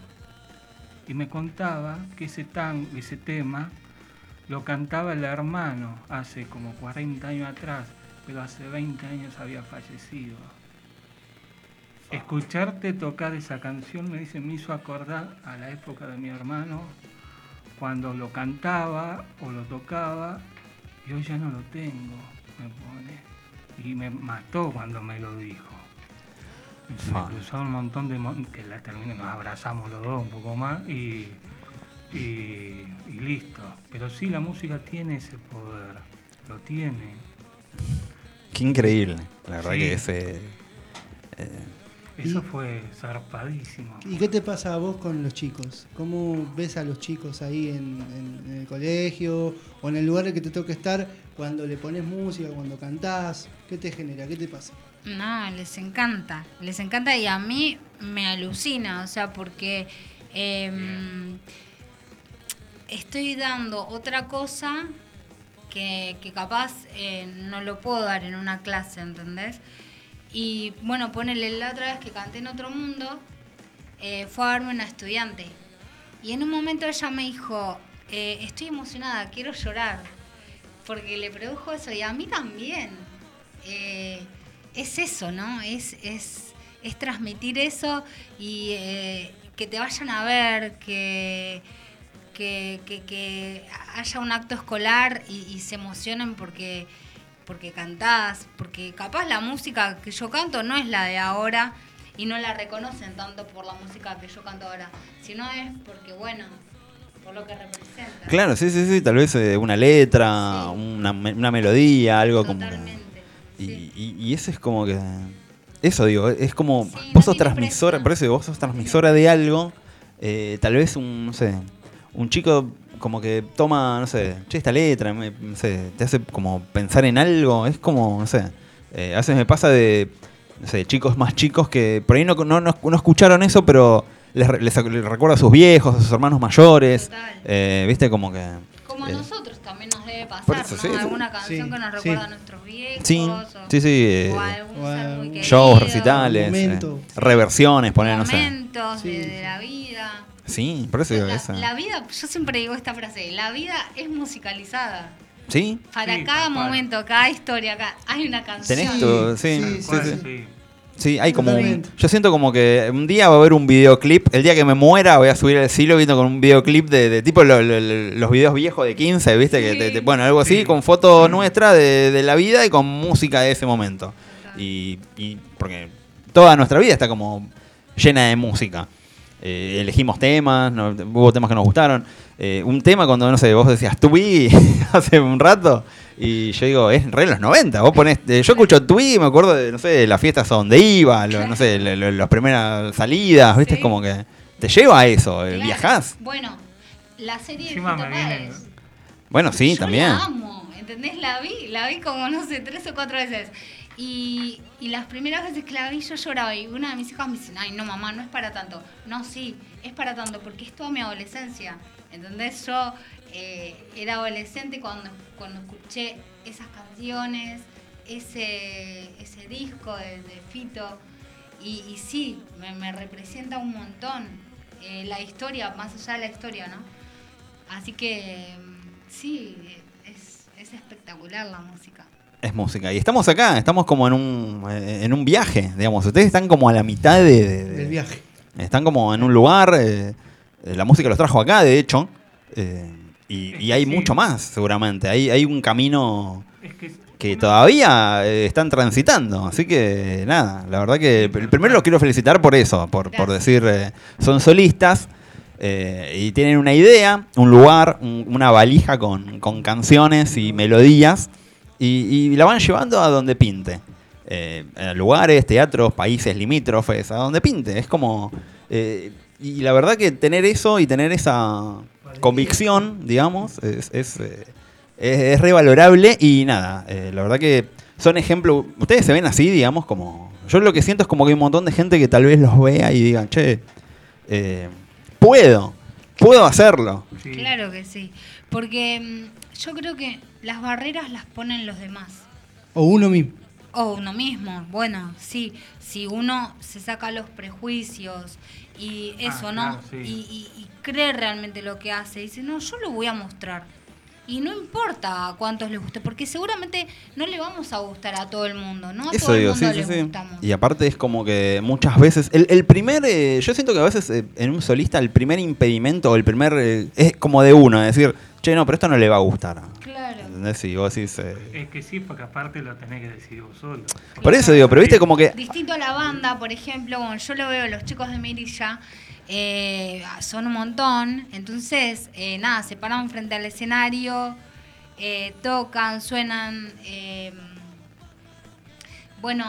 y me contaba que ese, tan, ese tema lo cantaba el hermano hace como 40 años atrás, pero hace 20 años había fallecido. Escucharte tocar esa canción me dice, me hizo acordar a la época de mi hermano, cuando lo cantaba o lo tocaba, y hoy ya no lo tengo, me pone. Y me mató cuando me lo dijo. Me cruzó un montón de... mon- que la terminé, nos abrazamos los dos un poco más y, y, y listo. Pero sí, la música tiene ese poder, lo tiene. Qué increíble. La verdad Sí. que es. eh, eh, Eso fue zarpadísimo. ¿Y qué te pasa a vos con los chicos? ¿Cómo ves a los chicos ahí en, en- en el colegio o en el lugar en que te toca estar cuando le pones música, cuando cantás? ¿Qué te genera? ¿Qué te pasa? No, les encanta, les encanta y a mí me alucina, o sea, porque em, estoy dando otra cosa que, que capaz eh, no lo puedo dar en una clase, ¿entendés? Y bueno, ponele la otra vez que canté en otro mundo, eh, fue a verme una estudiante. Y en un momento ella me dijo, eh, estoy emocionada, quiero llorar. Porque le produjo eso y a mí también. Eh, es eso, ¿no? Es, es, es transmitir eso y que te vayan a ver, que, que, que- que haya un acto escolar y, y se emocionen porque, porque cantás, porque capaz la música que yo canto no es la de ahora y no la reconocen tanto por la música que yo canto ahora, sino es porque, bueno, por lo que representa. claro, sí, sí, sí. Tal vez eh, una letra, Sí. una, una melodía, algo como. Totalmente. Y, sí. y- y eso es como que. Eso digo, es como. Sí, no vos sos tiene transmisora, por eso vos sos transmisora de algo. eh, tal vez un, no sé, un chico como que toma, no sé, che, esta letra, me- no sé, te hace como pensar en algo. Es como, no sé. eh, a veces me pasa de, no sé, chicos más chicos que por ahí no, no, no- no escucharon eso, pero les, re- les, les recuerda a sus viejos, a sus hermanos mayores. Eh, Viste, como que. Como a eh, nosotros también nos debe pasar, eso, ¿no? sí, sí. Alguna canción Sí, que nos sí. recuerda a nuestros viejos. Sí, o, sí, sí. eh, o a algún o a ser muy querido. shows, recitales, eh, reversiones, poner, no sé. Momentos de, Sí, de sí. la vida. Sí, por eso digo La, esa. la vida, yo siempre digo esta frase, la vida es musicalizada. ¿Sí? Para Sí, cada momento, cada historia, acá hay una canción. Tenés tu- sí, sí, sí, sí, ¿Cuál? sí. Sí. Sí, hay como un. Yo siento como que un día va a haber un videoclip. El día que me muera voy a subir al cielo viendo con un videoclip de, de tipo lo- lo- lo- los videos viejos de 15, ¿viste? Que te- te- bueno, algo así, Sí. con fotos nuestras de, de la vida y con música de ese momento. Y, y porque toda nuestra vida está como llena de música. Eh, elegimos temas, no- hubo temas que nos gustaron. Eh, un tema cuando, no sé, vos decías Tui hace un rato. Y yo digo, es re los 90. Vos ponés, eh, yo escucho Tui y me acuerdo de, no sé, de las fiestas a donde iba, lo- no sé, lo- lo- las primeras salidas, ¿viste? Sí. Es como que te lleva a eso, eh, Claro. viajás. Bueno, la serie de viene-. Bueno, sí, Yo también. la amo, ¿entendés? La vi, la vi como, no sé, tres o cuatro veces. Y, las primeras veces que la vi yo lloraba y una de mis hijas me dice, ay, no mamá, no es para tanto. No, sí, es para tanto porque es toda mi adolescencia. ¿Entendés? Yo eh, era adolescente cuando, cuando escuché esas canciones, ese, ese disco de, Fito. Y, sí, me, me representa un montón eh, la historia, más allá de la historia, ¿no? Así que mm, sí, es, es espectacular la música. Es música. Y estamos acá, estamos como en un, eh, en un viaje, digamos. Ustedes están como a la mitad de, de- de- El viaje. Están como en un lugar, eh, eh, la música los trajo acá, de hecho, eh, y, y hay Sí. mucho más, seguramente. Hay, hay un camino Es que, todavía eh, están transitando. Así que nada, la verdad que el primero los quiero felicitar por eso, por, por decir, eh, son solistas eh, y tienen una idea, un lugar, un- una valija con, con canciones y melodías y, la van llevando a donde pinte. Eh, lugares, teatros, países limítrofes, a donde pinte. Es como... eh, y la verdad que tener eso y tener esa convicción, digamos, es, es, eh, es, revalorable y nada, la verdad que son ejemplos, ustedes se ven así, digamos, como... Yo lo que siento es como que hay un montón de gente que tal vez los vea y digan, che, puedo, puedo hacerlo. Claro que sí, porque mm, yo creo que las barreras las ponen los demás. O uno mismo. O uno mismo, bueno, sí, si uno se saca los prejuicios y Ah, eso, ¿no? claro, sí. y, y- y cree realmente lo que hace, dice, no, yo lo voy a mostrar. Y no importa a cuántos les guste, porque seguramente no le vamos a gustar a todo el mundo, ¿no? A Eso todo el digo, sí, mundo sí, les sí. gustamos. Y aparte es como que muchas veces, el, el primer, eh, yo siento que a veces eh, en un solista el primer impedimento o el primer, eh, es como de uno, es decir, che, no, pero esto no le va a gustar. Claro. ¿Entendés? Si vos decís... eh, Es que sí, porque aparte lo tenés que decidir vos solo. por eso digo, pero viste como que... Distinto a la banda, por ejemplo, bueno, yo lo veo, los chicos de Mirilla eh, son un montón, entonces, eh, nada, se paran frente al escenario, eh, tocan, suenan. eh, bueno,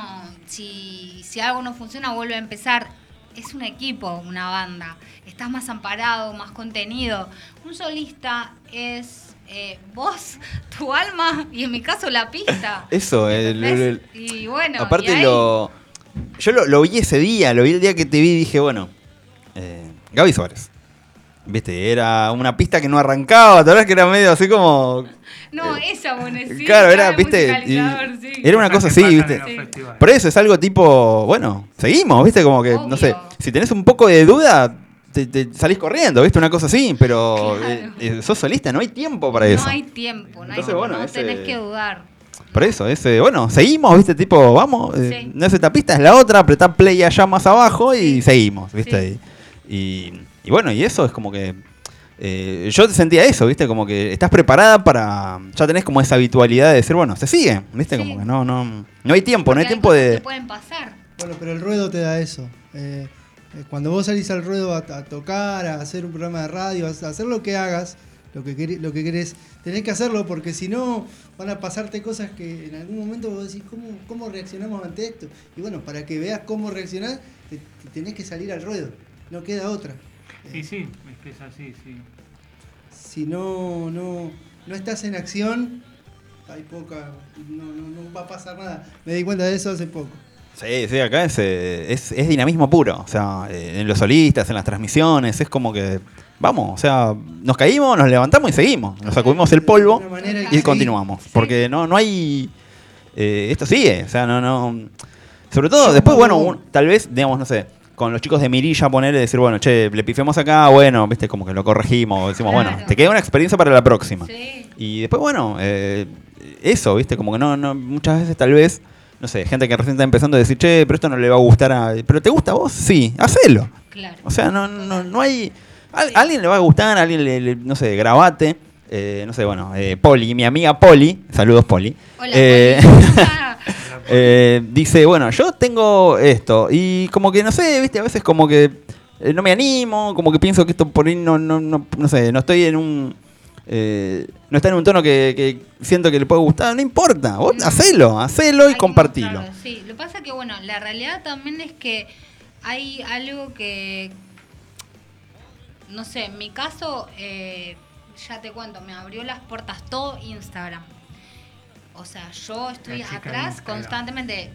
si, si algo no funciona, vuelve a empezar. Es un equipo, una banda. Estás más amparado, más contenido. Un solista es eh, vos, tu alma y en mi caso la pista. Eso, el- y bueno, Aparte y ahí- lo... Yo lo, lo vi ese día, lo vi el día que te vi y dije, bueno, eh, Gaby Suárez. Viste, era una pista que no arrancaba, tal vez que era medio así como... No, esa bonecita. claro, era, viste, y- sí. era una cosa así, viste. Por eso es algo tipo, bueno, seguimos, viste, como que, no sé, si tenés un poco de duda, te, te salís corriendo, viste, una cosa así, pero Claro. eh, eh, sos solista, no hay tiempo para eso. No hay tiempo, no, Entonces, tiempo, bueno, no ese- tenés que dudar. Por eso, ese, bueno, seguimos, viste, tipo, vamos, eh, no es esta pista, es la otra, apretá play allá más abajo y seguimos, viste. Sí. Y, y- y bueno, y eso es como que. eh, yo sentía eso, viste, como que estás preparada para. Ya tenés como esa habitualidad de decir, bueno, se sigue, viste, Sí. como que no, no. No hay tiempo, no hay tiempo de. que pueden pasar. Bueno, pero el ruedo te da eso. Eh, cuando vos salís al ruedo a, a tocar, a hacer un programa de radio, a, hacer lo que hagas, lo que, querés, lo que querés, tenés que hacerlo porque si no van a pasarte cosas que en algún momento vos decís, ¿cómo, cómo reaccionamos ante esto? Y bueno, para que veas cómo reaccionar, te, te tenés que salir al ruedo, no queda otra. Y sí, es que es así, sí. Si no, no, no estás en acción, hay poca, no, no, no va a pasar nada. Me di cuenta de eso hace poco. Sí, sí, acá es, eh, es, es dinamismo puro. O sea, eh, en los solistas, en las transmisiones, es como que. Vamos, o sea, nos caímos, nos levantamos y seguimos. Nos sacudimos el polvo y continuamos. Porque no, no hay. eh, esto sigue. O sea, no, no. Sobre todo, después, bueno, un- tal vez, digamos, no sé, con los chicos de Mirilla poner y decir, bueno, che, le pifemos acá, bueno, viste, como que lo corregimos. Decimos, Claro. bueno, te queda una experiencia para la próxima. Sí. Y después, bueno, eh, eso, ¿viste? Como que no, no, muchas veces tal vez, no sé, gente que recién está empezando a decir, che, pero esto no le va a gustar a... ¿Pero te gusta a vos? Sí, hacelo. Claro. O sea, no, no, no hay... A, a alguien le va a gustar, a alguien le, le- no sé, grabate. eh, no sé, bueno, eh, Poli, mi amiga Poli, saludos Poli. Hola, Eh, Poli. eh, dice, bueno, yo tengo esto y como que, no sé, viste, a veces como que eh, no me animo, como que pienso que esto por ahí no, no, no, no sé, no estoy en un... eh, no está en un tono que, que siento que le puede gustar, no importa, vos No. hacelo, hacelo y que compartilo. Sí, lo que pasa que, bueno, la realidad también es que hay algo que, no sé, en mi caso, eh, ya te cuento, me abrió las puertas todo Instagram. O sea, yo estoy atrás constantemente.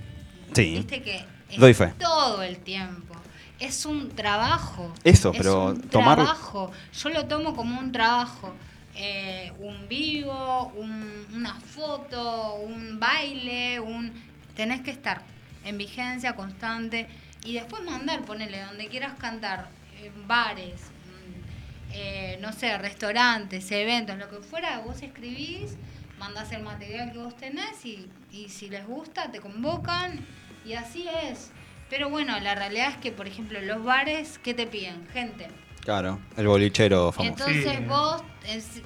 Sí. Viste que es Doy fe. todo el tiempo. Es un trabajo. Eso, es pero un tomar- trabajo. Yo lo tomo como un trabajo. Eh, un vivo, un- una foto, un baile, un tenés que estar en vigencia constante y después mandar, ponele donde quieras cantar, en bares, mm, eh, no sé, restaurantes, eventos, lo que fuera, vos escribís, mandás el material que vos tenés y, y si les gusta te convocan y así es. Pero bueno, la realidad es que, por ejemplo, los bares, ¿qué te piden? Gente. Claro, el bolichero famoso. Entonces Sí. vos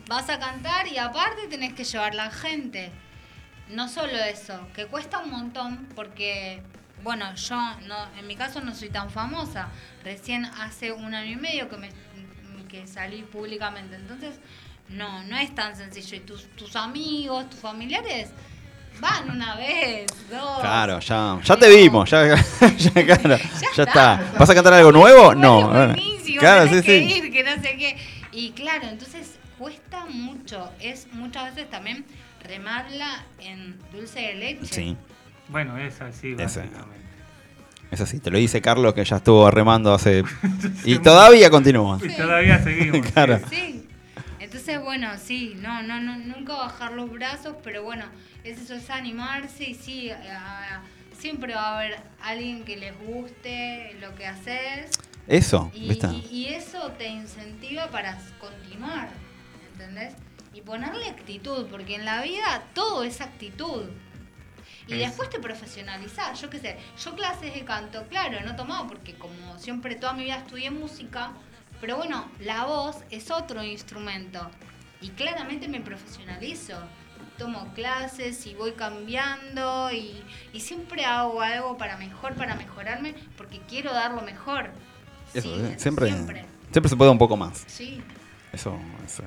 vas a cantar y aparte tenés que llevar la gente. No solo eso, que cuesta un montón porque, bueno, yo no, en mi caso no soy tan famosa. Recién hace un año y medio que, me, que salí públicamente. Entonces, no, no es tan sencillo. Y tus, tus amigos, tus familiares van una vez, dos. Claro, ya, ya te vimos, ya, ya, claro, ya, está. está. ¿Vas a cantar algo nuevo? No. Claro, sí, tenés que sí. ir, que no sé qué. Y claro, entonces cuesta mucho. Es muchas veces también remarla en dulce de leche. Sí, Bueno, es así, básicamente. es así. Te lo dice Carlos que ya estuvo remando hace... Y todavía continúa. Y todavía seguimos. Claro. sí. Entonces, bueno, sí, no, no, no, nunca bajar los brazos, pero bueno, es eso, es animarse y sí, siempre va a haber alguien que les guste lo que haces. Eso, Y, ¿viste? y- y eso te incentiva para continuar, ¿entendés? Y ponerle actitud, porque en la vida todo es actitud. Y Es- después te profesionalizás, yo qué sé, yo clases de canto, claro, no he tomado porque como siempre toda mi vida estudié música, pero bueno, la voz es otro instrumento y claramente me profesionalizo. Tomo clases y voy cambiando y, y siempre hago algo para mejor, para mejorarme, porque quiero dar lo mejor. Eso, Sí, eh, siempre, siempre. siempre se puede un poco más. Sí. Eso, eso.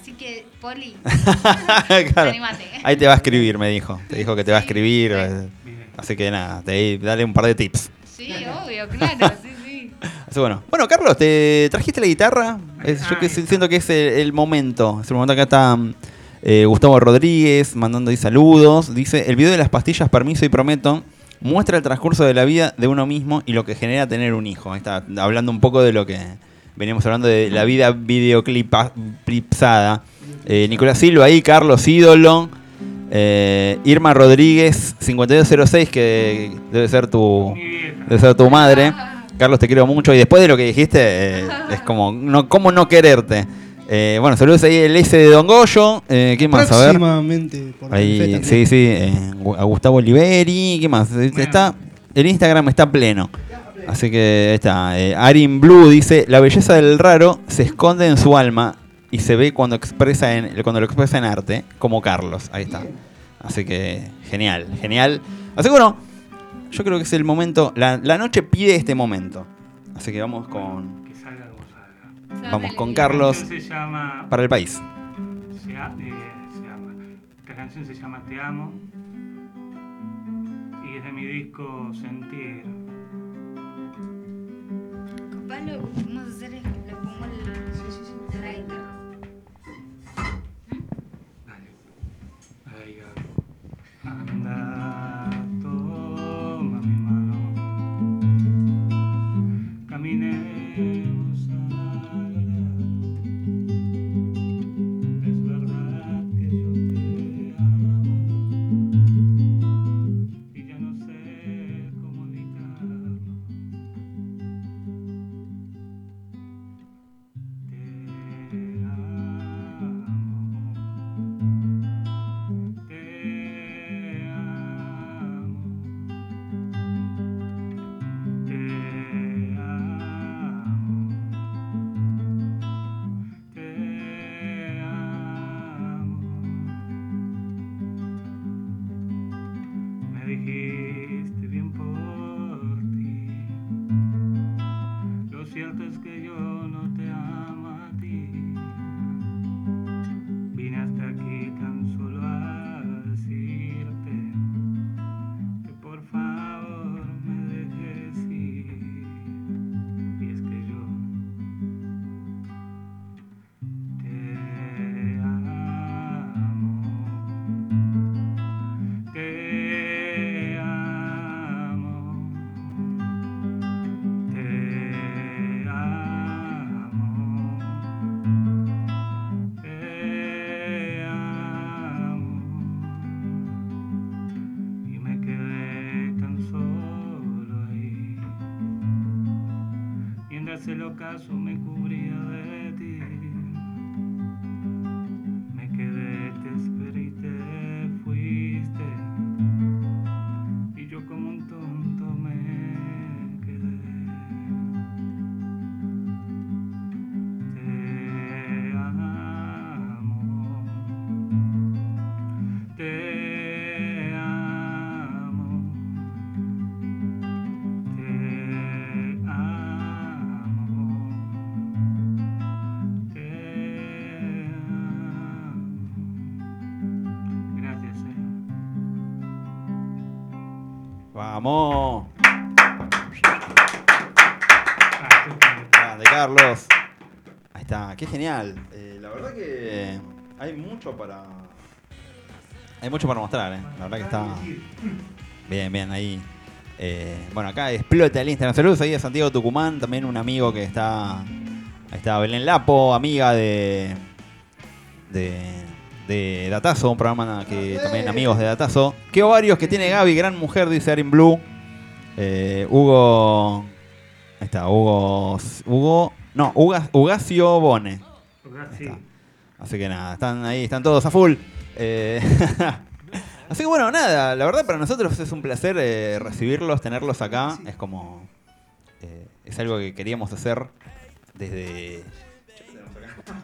Así que, Poli, Claro. Animate. Ahí te va a escribir, me dijo. Te dijo que te va a escribir. sí. Bien. Así que nada, te, dale un par de tips. sí, obvio, claro, sí, sí. Así bueno. Bueno, Carlos, ¿te trajiste la guitarra? Es- yo que siento que es el, el momento. Es el momento acá está eh, Gustavo Rodríguez mandando ahí saludos. Dice, el video de las pastillas Permiso y Prometo muestra el transcurso de la vida de uno mismo y lo que genera tener un hijo. Ahí está hablando un poco de lo que veníamos hablando de la vida videoclipsada. Eh, Nicolás Silva ahí, Carlos Ídolo. eh, Irma Rodríguez, 5206, que debe ser tu, debe ser tu madre. Carlos, te quiero mucho. Y después de lo que dijiste, eh, es como, no, ¿cómo no quererte? Eh, bueno, saludos ahí el S de Don Goyo. ¿Qué más? A ver. Por Ahí, sí, sí, a Gustavo Oliveri, ¿qué más? Está, el Instagram está pleno. Así que ahí está. eh, Arin Blue dice, la belleza del raro se esconde en su alma y se ve cuando expresa en, cuando lo expresa en arte, como Carlos. Ahí está. Así que genial, genial. Así que bueno, yo creo que es el momento, la, la noche pide este momento. Así que vamos con, Que salga como salga. vamos con. Carlos Esta se llama, para el país. se, ha- eh, se llama. Esta canción se llama Te Amo. Y es de mi disco Sentir. Capaz lo que podemos hacer es que le pongo el, de la guitarra. Dale. Ahí va. Ocaso me cubría genial. Eh, la verdad que hay mucho para. Hay mucho para mostrar, ¿eh? La verdad que está. Bien, bien, ahí. Eh, bueno, acá explota el Instagram. Saludos ahí a Santiago Tucumán, también un amigo que está. Ahí está Belén Lapo, amiga de. de. de Datazo, un programa que también amigos de Datazo. Qué ovarios que tiene Gaby, gran mujer, dice Arin Blue. Eh, Hugo. Ahí está, Hugo. Hugo. No, Uga- Ugacio Bone. Sí. Así que nada, están ahí, están todos a full. Eh, Así que bueno, nada, la verdad para nosotros es un placer eh, recibirlos, tenerlos acá. Es como. eh, es algo que queríamos hacer desde. Está,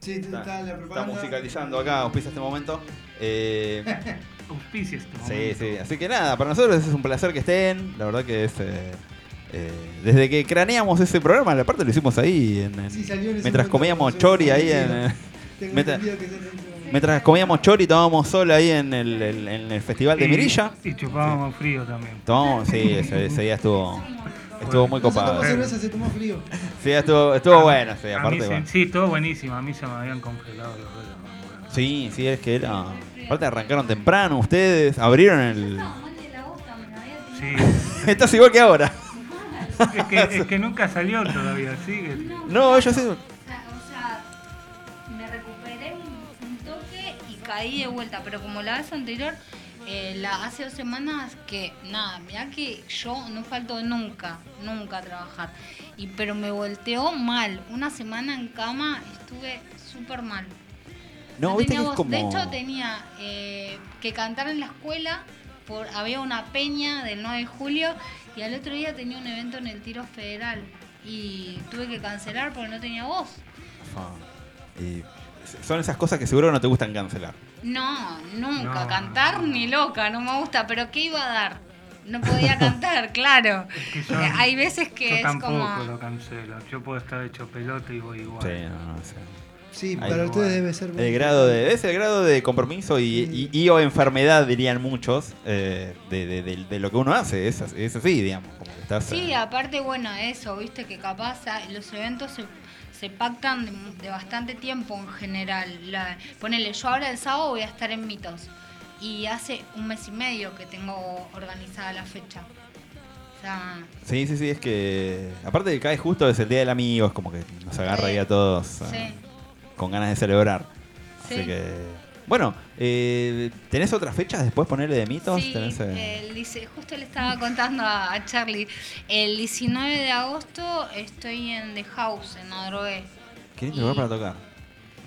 Sí, está- está la está propaganda. musicalizando acá, auspicia este momento. Eh, Auspicia este Sí, momento. sí. Así que nada, para nosotros es un placer que estén. La verdad que es. Eh, desde que craneamos ese programa, la parte lo hicimos ahí. en- en- Sí, salió en ese mientras comíamos chori ahí en. eh. Mientras comíamos chori, tomábamos sol ahí en el, el- en el festival de Y- Mirilla. Y chupábamos frío también. Tomamos, sí, ese, ese día estuvo. Estuvo muy copado. cerveza, se tomó frío. Sí, estuvo, estuvo bueno, sí, aparte. bueno. sí, todo buenísimo. A mí se me habían congelado los dedos. Sí, sí, es que era. Aparte arrancaron temprano ustedes, abrieron el. Sí. Estás igual que ahora. Es, que, es que nunca salió todavía, sigue. No, yo sí. O sea, o sea, me recuperé un, un toque y caí de vuelta, pero como la vez anterior, eh, la, hace dos semanas que nada, mirá que yo no falto nunca, nunca a trabajar. Y, pero me volteó mal. Una semana en cama estuve súper mal. No, viste tenía que es voz. como. De hecho, tenía eh, que cantar en la escuela. Por, había una peña del 9 de julio y al otro día tenía un evento en el Tiro Federal. Y tuve que cancelar porque no tenía voz. Y son esas cosas que seguro no te gustan cancelar. No, nunca. No. Cantar ni loca, no me gusta. Pero ¿qué iba a dar? No podía cantar, claro. que yo- Hay veces que Yo es tampoco como. lo cancelo. Yo puedo estar hecho pelota y voy igual. Sí, no, no sé. Sí, Ahí para no ustedes debe ser El grado de, es el grado de compromiso y, y- y o enfermedad, dirían muchos, eh, de, de- de- de lo que uno hace. Es, así- es así, digamos. Como que estás, Sí, eh, aparte, bueno, eso, viste que capaz ah, los eventos se, se pactan de, de bastante tiempo en general. La, ponele, yo ahora el sábado voy a estar en Mitos y hace un mes y medio que tengo organizada la fecha. O sea, Sí, sí, sí, es que. Aparte de que cae justo es el día del amigo, es como que nos agarra Sí. ahí a todos sí. Con ganas de celebrar. Así Sí. que. Bueno, eh, ¿tenés otras fechas después ponerle de mitos? Sí, ¿Tenés, eh, el dice- justo le estaba contando a, a Charlie. El 19 de agosto estoy en The House, en Adrogué. Qué lindo lugar para tocar.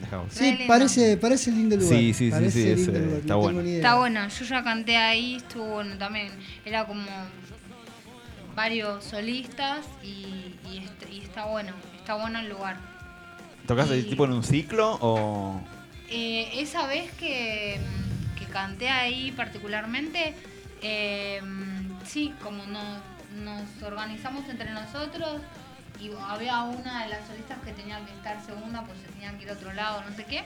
Dejamos. Re Sí, parece, parece lindo lugar. Sí, sí, sí, Parece sí, lindo ese lugar, está no bueno. Está bueno, yo ya canté ahí, estuvo bueno también. Era como varios solistas y, y est- y está bueno, está bueno el lugar. ¿Tocás Y- tipo en un ciclo o.? Eh, esa vez que, que canté ahí particularmente, Eh, sí, como no- nos organizamos entre nosotros y había una de las solistas que tenía que estar segunda, pues se tenía que ir a otro lado, no sé qué.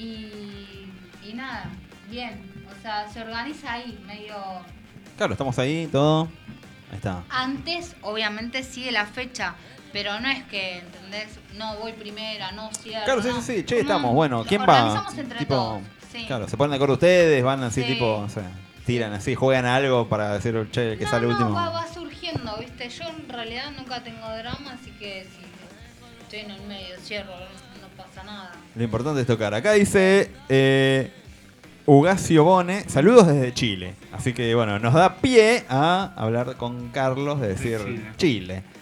Y, y nada, bien. O sea, se organiza ahí, medio... Claro, estamos ahí, todo. Ahí está. Antes, obviamente, sigue la fecha, pero no es que, ¿entendés? No, voy primera, no cierro. Claro, sí, no. sí, sí. Che, estamos, bueno, ¿quién va? entre tipo, todos, sí. Claro, se ponen de acuerdo ustedes, van así, Sí. tipo, o sea, tiran así, juegan algo para decir, che, el que no, sale no, último. Va, va surgiendo, ¿viste? Yo en realidad nunca tengo drama, así que si estoy en el medio, cierro, no, pasa nada. Lo importante es tocar. Acá dice eh, Ugacio Bone, saludos desde Chile. Así que bueno, nos da pie a hablar con Carlos de decir Chile. Chile.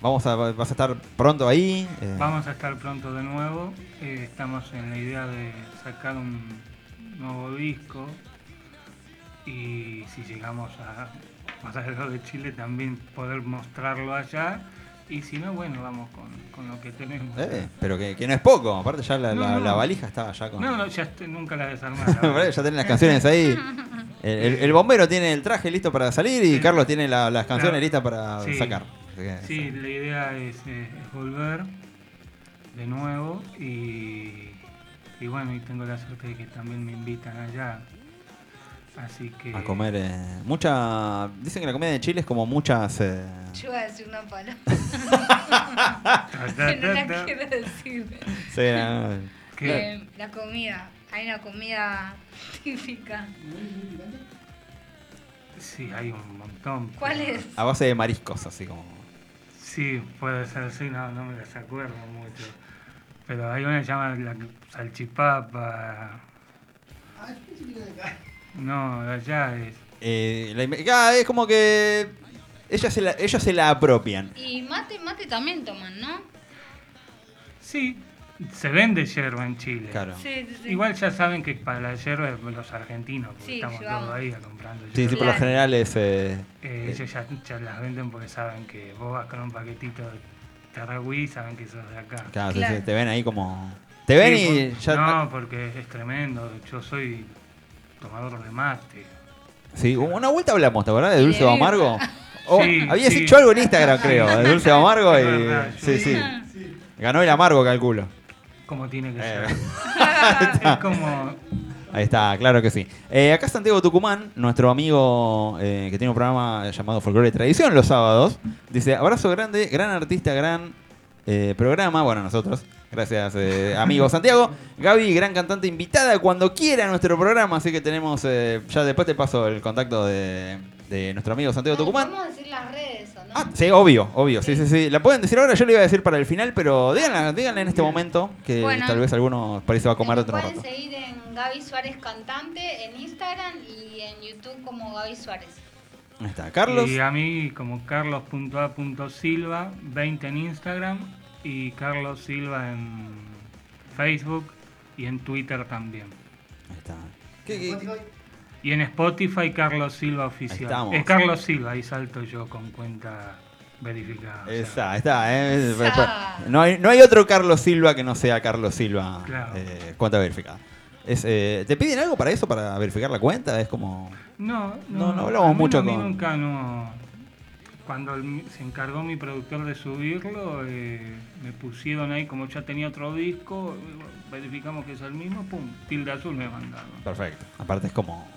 Vamos a, vas a estar pronto ahí. eh, Vamos a estar pronto de nuevo. eh, estamos en la idea de sacar un nuevo disco. Y si llegamos a más allá de Chile, también poder mostrarlo allá. Y si no, bueno, vamos con, con lo que tenemos. eh, pero que, que no es poco. Aparte ya la, No, la- no. la valija está ya con... No, no, ya nunca la desarmaron. ya tienen las canciones ahí. El, el- el bombero tiene el traje listo para salir y. Carlos tiene la- las canciones listas para Sí. sacar. Que, Sí, la idea es, eh, es volver de nuevo y, y bueno, y tengo la suerte de que también me invitan allá. Así que... A comer eh, mucha... Dicen que la comida de Chile es como muchas... eh, Yo iba a decir una palabra no la quiero decir. sí, no, ¿Qué? Eh, la comida, hay una comida típica. Sí, hay un montón. ¿Cuál es? a base de mariscos, así como... Sí, puede ser, sí, no, no me las acuerdo mucho. Pero hay una que se llama la salchipapa. No, allá es... Eh, la ah, es como que ellas se la, ellos se la apropian. Y mate, mate también toman, ¿no? Sí, se vende yerba en Chile. Claro. Sí, sí, sí. Igual ya saben que para la yerba es los argentinos, porque Sí, estamos llevamos. todos ahí comprando Sí, sí, yerba. por lo general es... eh, Eh, ellos ya, ya las venden porque saben que vos vas con un paquetito de taragüí y saben que sos de acá. claro, sí, Claro. sí, te ven ahí como... Te ven Sí, y por- ya... No, porque es tremendo. Yo soy tomador de mate. Sí, una vuelta hablamos, ¿te acordás? De dulce o amargo. Oh, Sí, habías sí. hecho algo en Instagram, creo, de dulce o amargo y... verdad, Sí, sí. Ganó el amargo, calculo. Como tiene que Eh. ser. es como. Ahí está, claro que sí. Eh, acá Santiago Tucumán, nuestro amigo eh, que tiene un programa llamado Folklore y Tradición los sábados, dice, abrazo grande, gran artista, gran eh, programa, bueno, nosotros, gracias amigo Santiago. Gaby, gran cantante invitada cuando quiera a nuestro programa, así que tenemos, ya después te paso el contacto de, de nuestro amigo Santiago No, Tucumán. Vamos a decir las redes, ¿o no? Ah, sí, obvio, obvio, sí, sí, sí. La pueden decir ahora, yo le iba a decir para el final, pero díganla, díganla en este momento, que Bueno. tal vez alguno se va a comer Me otro pueden rato. seguir en Gaby Suárez Cantante en Instagram y en YouTube como Gaby Suárez. Ahí está, Carlos. Y a mí como carlos.a.silva, 20 en Instagram y Carlos Silva en Facebook y en Twitter también. Ahí está. ¿Qué- qué- qué- Y en Spotify Carlos Silva Oficial. estamos. Es Carlos Silva, ahí salto yo con cuenta verificada. o sea, Está, está. eh, Esa. No, hay, no hay otro Carlos Silva que no sea Carlos Silva. Claro. eh, cuenta verificada. Es, eh, ¿Te piden algo para eso, para verificar la cuenta? Es como... No, No, no, no hablamos mucho a mí con- nunca no. Cuando el- se encargó mi productor de subirlo, eh, me pusieron ahí, como ya tenía otro disco, verificamos que es el mismo, pum, tilde azul me mandaron. Perfecto. Aparte es como...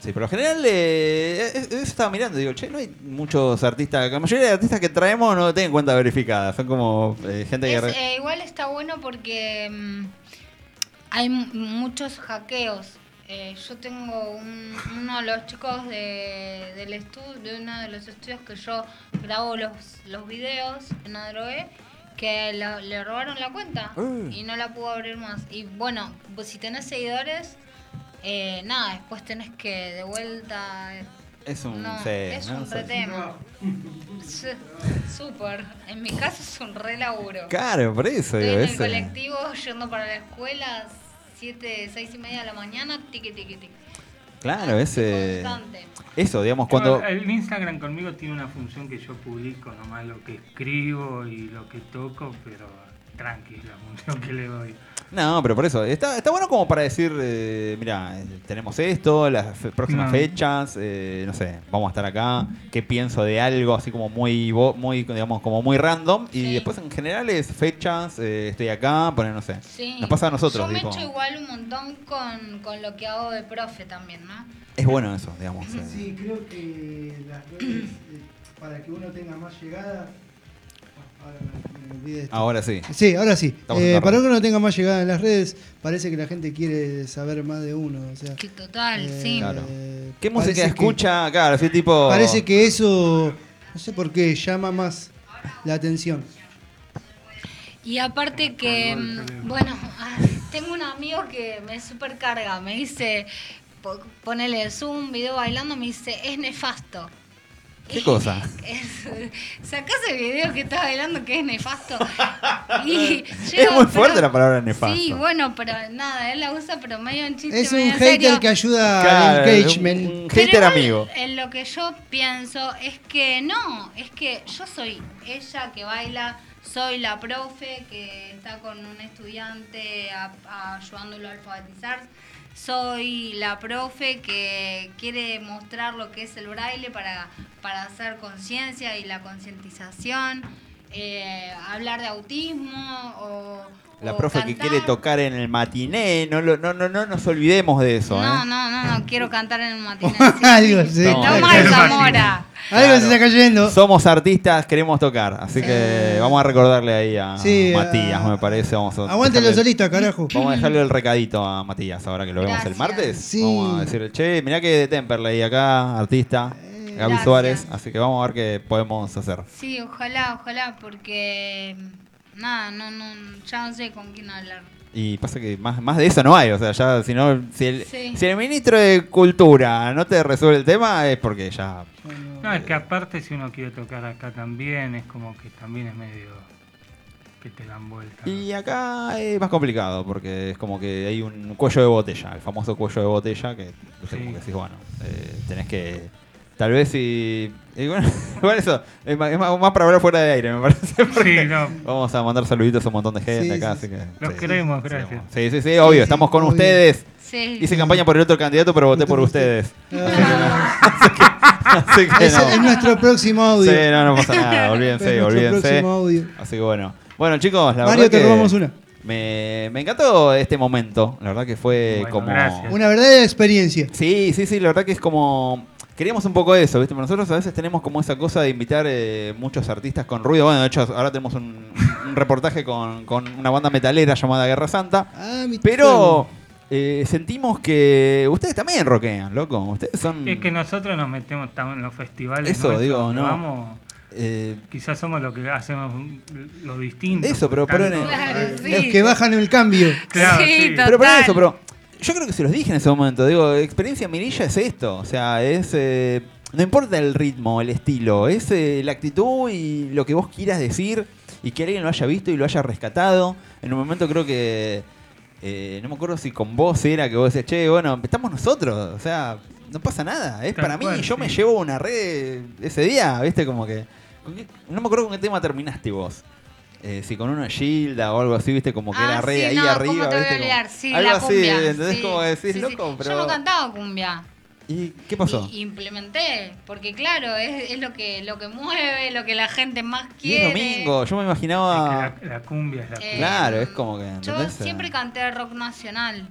Sí, por lo general, eh, eso estaba mirando, digo, che, no hay muchos artistas, la mayoría de artistas que traemos no tienen cuenta verificada, son como eh, gente que... Es, eh, igual está bueno porque mm, hay muchos hackeos. Eh, yo tengo un- uno de los chicos de, del estudio, de uno de los estudios que yo grabo los, los videos en Adroe, que lo- le robaron la cuenta Uh. y no la pudo abrir más. Y bueno, pues si tenés seguidores, eh, nada, después tenés que de vuelta... es un... no, sí, es ¿no? un re tema. Súper. En mi caso es un re laburo. Claro, por eso, Estoy digo, en el ese- colectivo yendo para la escuela, 7, 6 y media de la mañana, tiqui, tiqui, tiqui. Claro, ese... Constante. Eso, digamos, cuando... El Instagram conmigo tiene una función que yo publico nomás lo que escribo y lo que toco, pero tranqui la función que le doy. No, pero por eso, está, está bueno como para decir, eh, mira, tenemos esto, las fe- próximas No. fechas, eh, no sé, vamos a estar acá, qué pienso de algo, así como muy, bo- muy digamos, como muy random, y Sí. después en general es fechas, eh, estoy acá, poner, no sé, Sí. nos pasa a nosotros, Yo me tipo, echo igual un montón con, con lo que hago de profe también, ¿no? es bueno eso, digamos. eh. Sí, creo que las redes, eh, para que uno tenga más llegada. Ah, Ahora sí. Sí, ahora sí. Eh, para que uno tenga más llegada en las redes, parece que la gente quiere saber más de uno. O sea, Que total, eh, sí. Claro. eh, ¿Qué música parece que- escucha? Claro, así tipo... Parece que eso, no sé por qué, llama más la atención. Y aparte que, mm, bueno, ah, tengo un amigo que me super carga, me dice, po- ponele Zoom, video bailando, me dice, es nefasto. ¿Qué cosa? Es, sacás el video que estás bailando que es nefasto. Y Es llego, muy pero- fuerte la palabra nefasto. Sí, bueno, pero nada, él la usa, pero medio en chiste. Es un hater serio. que ayuda Claro, al engagement. un- un Pero hater igual, amigo. En lo que yo pienso es que no, es que yo soy ella que baila, soy la profe que está con un estudiante a- a- ayudándolo a alfabetizar, soy la profe que quiere mostrar lo que es el braille para, para hacer conciencia y la concientización, eh, hablar de autismo o... La o profe que quiere tocar en el matiné, no, lo- no, no, no nos olvidemos de eso, No, ¿eh? no, no, no, quiero cantar en el matiné. Algo así. No, Toma es- Zamora. Algo Claro. se está cayendo. Somos artistas, queremos tocar, así que vamos a recordarle ahí a Sí, Matías, a- me parece. Vamos a Aguante los dejarle- solistas, carajo. Vamos a dejarle el recadito a Matías ahora que lo vemos el Gracias. martes. Sí. Vamos a decirle, che, mirá que de Temperley acá, artista, Gaby Gracias. Suárez, así que vamos a ver qué podemos hacer. Sí, ojalá, ojalá, porque nada, no, no, ya no sé con quién hablar. Y pasa que más, más de eso no hay, o sea, ya si no, si el, Sí. si el ministro de Cultura no te resuelve el tema es porque ya No, es que aparte si uno quiere tocar acá también, es como que también es medio que te dan vuelta. Y acá es más complicado porque es como que hay un cuello de botella, el famoso cuello de botella que, no sé, Sí. como que decís, bueno, eh, tenés que. Tal vez si. y bueno, igual eso es más, es más- más para hablar fuera de aire, me parece. Sí, no. Vamos a mandar saluditos a un montón de gente Sí, acá, sí, así que. Los sí, queremos, sí, gracias. Sí, sí, sí, obvio, sí, estamos con obvio. ustedes. Sí. Hice campaña por el otro candidato, pero voté por ustedes. Así que es, no. es nuestro próximo audio. Sí, no, no pasa nada, olvídense, nuestro olvídense. próximo audio. Así que bueno. Bueno, chicos, la Mario, verdad te que robamos una. Me, me encantó este momento. La verdad que fue Bueno, como. gracias. Una verdadera experiencia. Sí, sí, sí, la verdad que es como. Queríamos un poco eso, ¿viste? Pero nosotros a veces tenemos como esa cosa de invitar eh, muchos artistas con ruido. Bueno, de hecho, ahora tenemos un, un reportaje con, con una banda metalera llamada Guerra Santa. Ah, mi Pero eh, sentimos que ustedes también rockean, loco. Ustedes son. Es que nosotros nos metemos también en los festivales. Eso, nuestros, digo, no. Vamos, eh, quizás somos lo que hacemos lo distinto. Eso, pero- pero en- Claro, sí. Los que bajan el cambio. Claro, Sí, sí. total. Pero por eso, pero yo creo que se los dije en ese momento. Digo, experiencia mirilla es esto. O sea, es. eh, no importa el ritmo, el estilo, es eh, la actitud y lo que vos quieras decir y que alguien lo haya visto y lo haya rescatado. En un momento creo que. eh, no me acuerdo si con vos era que vos decías, che, bueno, estamos nosotros. O sea, no pasa nada. Es Tal para mí, cual, yo me llevo una red ese día, ¿viste? Como que. ¿con qué- no me acuerdo con qué tema terminaste vos. Eh, si con una Gilda o algo así, viste, como que Ah, era re sí, ahí no, arriba. ¿cómo te voy a ¿viste? Como- olvidar? Sí, algo la así, cumbia. ¿entendés? sí. Como decís, Sí, sí. loco, pero. Yo no cantaba cumbia. ¿Y qué pasó? Y implementé, porque claro, es, es lo que lo que mueve, lo que la gente más Y es quiere. domingo, yo me Es imaginaba. que la, la cumbia es la Eh, cumbia. Claro, es como que. Yo siempre canté rock nacional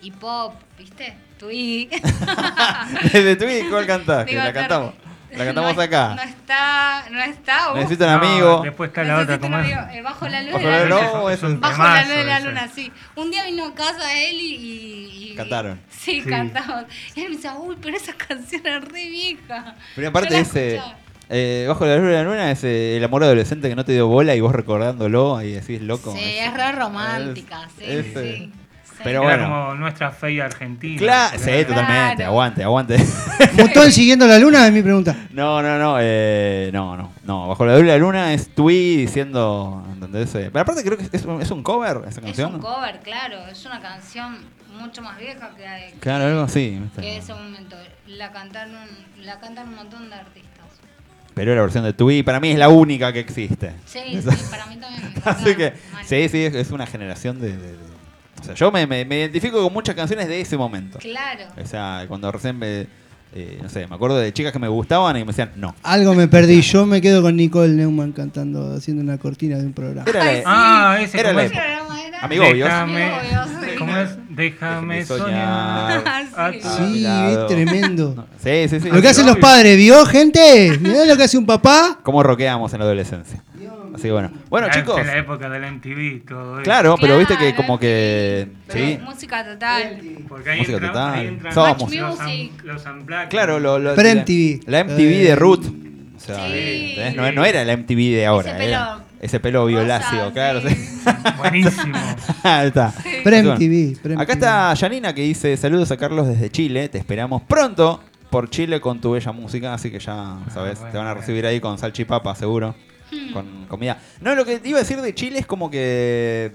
y pop, ¿viste? Tui. Desde Twitch, ¿cuál cantás? Que Digo, la cantamos. La cantamos no, acá. No está, no está. uf. Necesito un No, amigo. Después está la otra, amigo, eh, bajo la luz Bajo de la luna. no, es un Bajo la luz de la ese. luna, sí. Un día vino a casa él y. y- y- Cantaron. Sí, Sí. cantamos. Y él me decía, uy, pero esa canción es re vieja. Pero aparte ese. eh, bajo la luz de la luna es eh, el amor adolescente que no te dio bola y vos recordándolo y decís loco. Sí, es- es re romántica, sí, es, sí. eh, sí. Pero Era bueno. como nuestra fe argentina. Claro, sí, totalmente. Claro. Aguante, aguante. ¿Botón siguiendo la luna? Es mi pregunta. No, no, no, eh, no, no, no. Bajo la luz de la luna es Tui diciendo, ¿entendés? Eh, Pero aparte creo que es un, es un cover esa Es canción. un cover, claro. Es una canción mucho más vieja que, que- Claro, algo así. que ese momento. La cantaron, la cantan un montón de artistas. Pero la versión de Tui para mí es la única que existe. Sí, sí, para mí también. me. Así que, Mal. sí, sí, es, es una generación de... de- de- o sea, yo me, me- me identifico con muchas canciones de ese momento. Claro. O sea, cuando recién me... eh, no sé, me acuerdo de chicas que me gustaban y me decían, no. Algo me perdí. Yo me quedo con Nicole Neumann cantando, haciendo una cortina de un programa. Era la, Ay, sí. Ah, ese Era ¿cómo la es? ¿Qué programa era? Amigobios. Déjame, sí. ¿Cómo es? Déjame Déjame soñar. soñar. Ah, Sí. Es tremendo. Sí, sí, sí. Lo que hacen los padres, ¿vio, gente? Mirá lo que hace un papá. ¿Cómo roqueamos en la adolescencia? Así que bueno. Bueno, la- chicos. En la época del MTV, todo eso. Claro, pero viste que como que... Sí. Música total. Porque ahí Música entran- total. ahí entran Somos. los, los unplugged. Claro, lo, lo- Pero la- MTV. La MTV de Root. O sea, Sí. no, no era la MTV de ahora. Ese era pelo ese pelo violáceo, rosa, claro. sí. sí. Buenísimo. Ahí está. Prem Bueno, TV. Prem Acá está Janina que dice saludos a Carlos desde Chile. Te esperamos pronto por Chile con tu bella música. Así que ya sabes, Ah, bueno, te van a recibir ahí con salchipapa seguro. Hmm. Con comida. No, lo que te iba a decir de Chile es como que...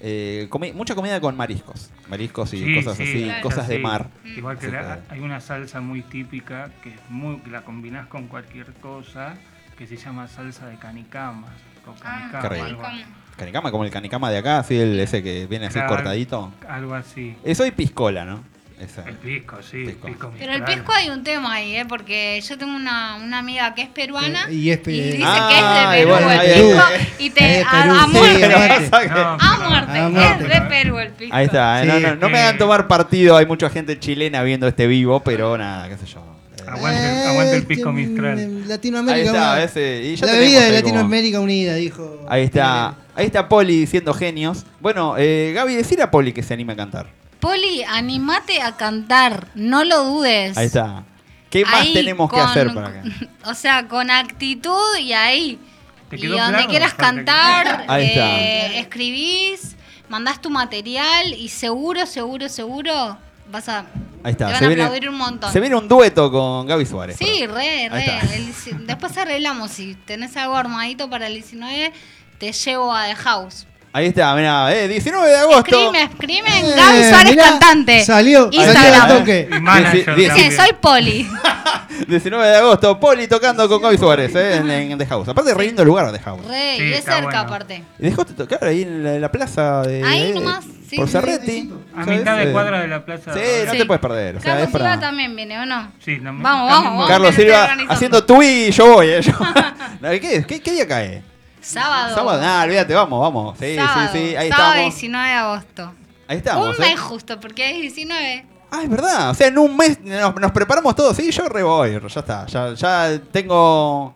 eh, comi- mucha comida con mariscos. Mariscos y Sí, cosas sí, así, claro. cosas de mar. Igual que la- hay una salsa muy típica que es muy que la combinás con cualquier cosa que se llama salsa de canicama. O canicama, algo, Canicama, como el canicama de acá, así el ese que viene así Claro. cortadito. algo así. Eso y piscola, ¿no? Esa. El pisco, sí, Pisco. pisco Pero el pisco hay un tema ahí, ¿eh? Porque yo tengo una, una amiga que es peruana Y es pe- dice Ah, que es de Perú bueno, el pisco ahí, y te a, Perú, muerte. No, A muerte, A es de Perú el pisco. Ahí está, Sí. no, no, no me hagan tomar partido, hay mucha gente chilena viendo este vivo, pero nada, qué sé yo. Eh, Aguante, aguante el pisco Eh, Mistral. Latinoamérica. está, va. ese. Y ya la bebida de como- Latinoamérica unida, dijo. Ahí está, ahí está Poli diciendo genios. Bueno, eh, Gaby, decir a Poli que se anime a cantar. Poli, animate a cantar, no lo dudes. Ahí está. ¿Qué más Ahí, tenemos que hacer para que.? O sea, con actitud y ahí. ¿Te Y donde claro? quieras que- cantar, Ahí está. eh, escribís, mandás tu material y seguro, seguro, seguro vas a. Ahí está. Te van se a viene, aplaudir un montón. se viene un dueto con Gaby Suárez. Sí, re, re. El- después arreglamos. Si tenés algo armadito para el 19, te llevo a The House. Ahí está, mirá, eh, 19 de agosto. Escribe, escribe Eh, Gaby Suárez mirá, cantante. Salió, Instagram. salió al toque. Y manager Dieci- dieci- Dice, también. soy Poli. 19 de agosto, Poli tocando con Gaby Suárez eh, en, en The House. Aparte, re lindo lugar The House. Re, Sí, y es está cerca bueno. aparte. Y dejaste tocar ahí en la, en la plaza de. Ahí de- nomás, sí, por sí, Cerretti. A ¿sabes? mitad de Eh, cuadra de la plaza. Sí, no Sí. te puedes perder. O sea, Carlos es para. Silva también viene, ¿o no? Sí, también- Vamos, vamos, vamos. Carlos Silva organizando. haciendo tu y yo voy. eh, yo- No, ¿Qué, qué, qué día cae? Sábado. Sábado. Ah, olvídate, vamos, vamos. Sí, Sábado, sí, sí. Ahí sábado estamos. 19 de agosto. Ahí estamos. Un eh. mes justo, porque es 19. Ah, es verdad. O sea, en un mes nos, nos preparamos todos. Sí, yo re voy. Ya está. Ya, ya tengo.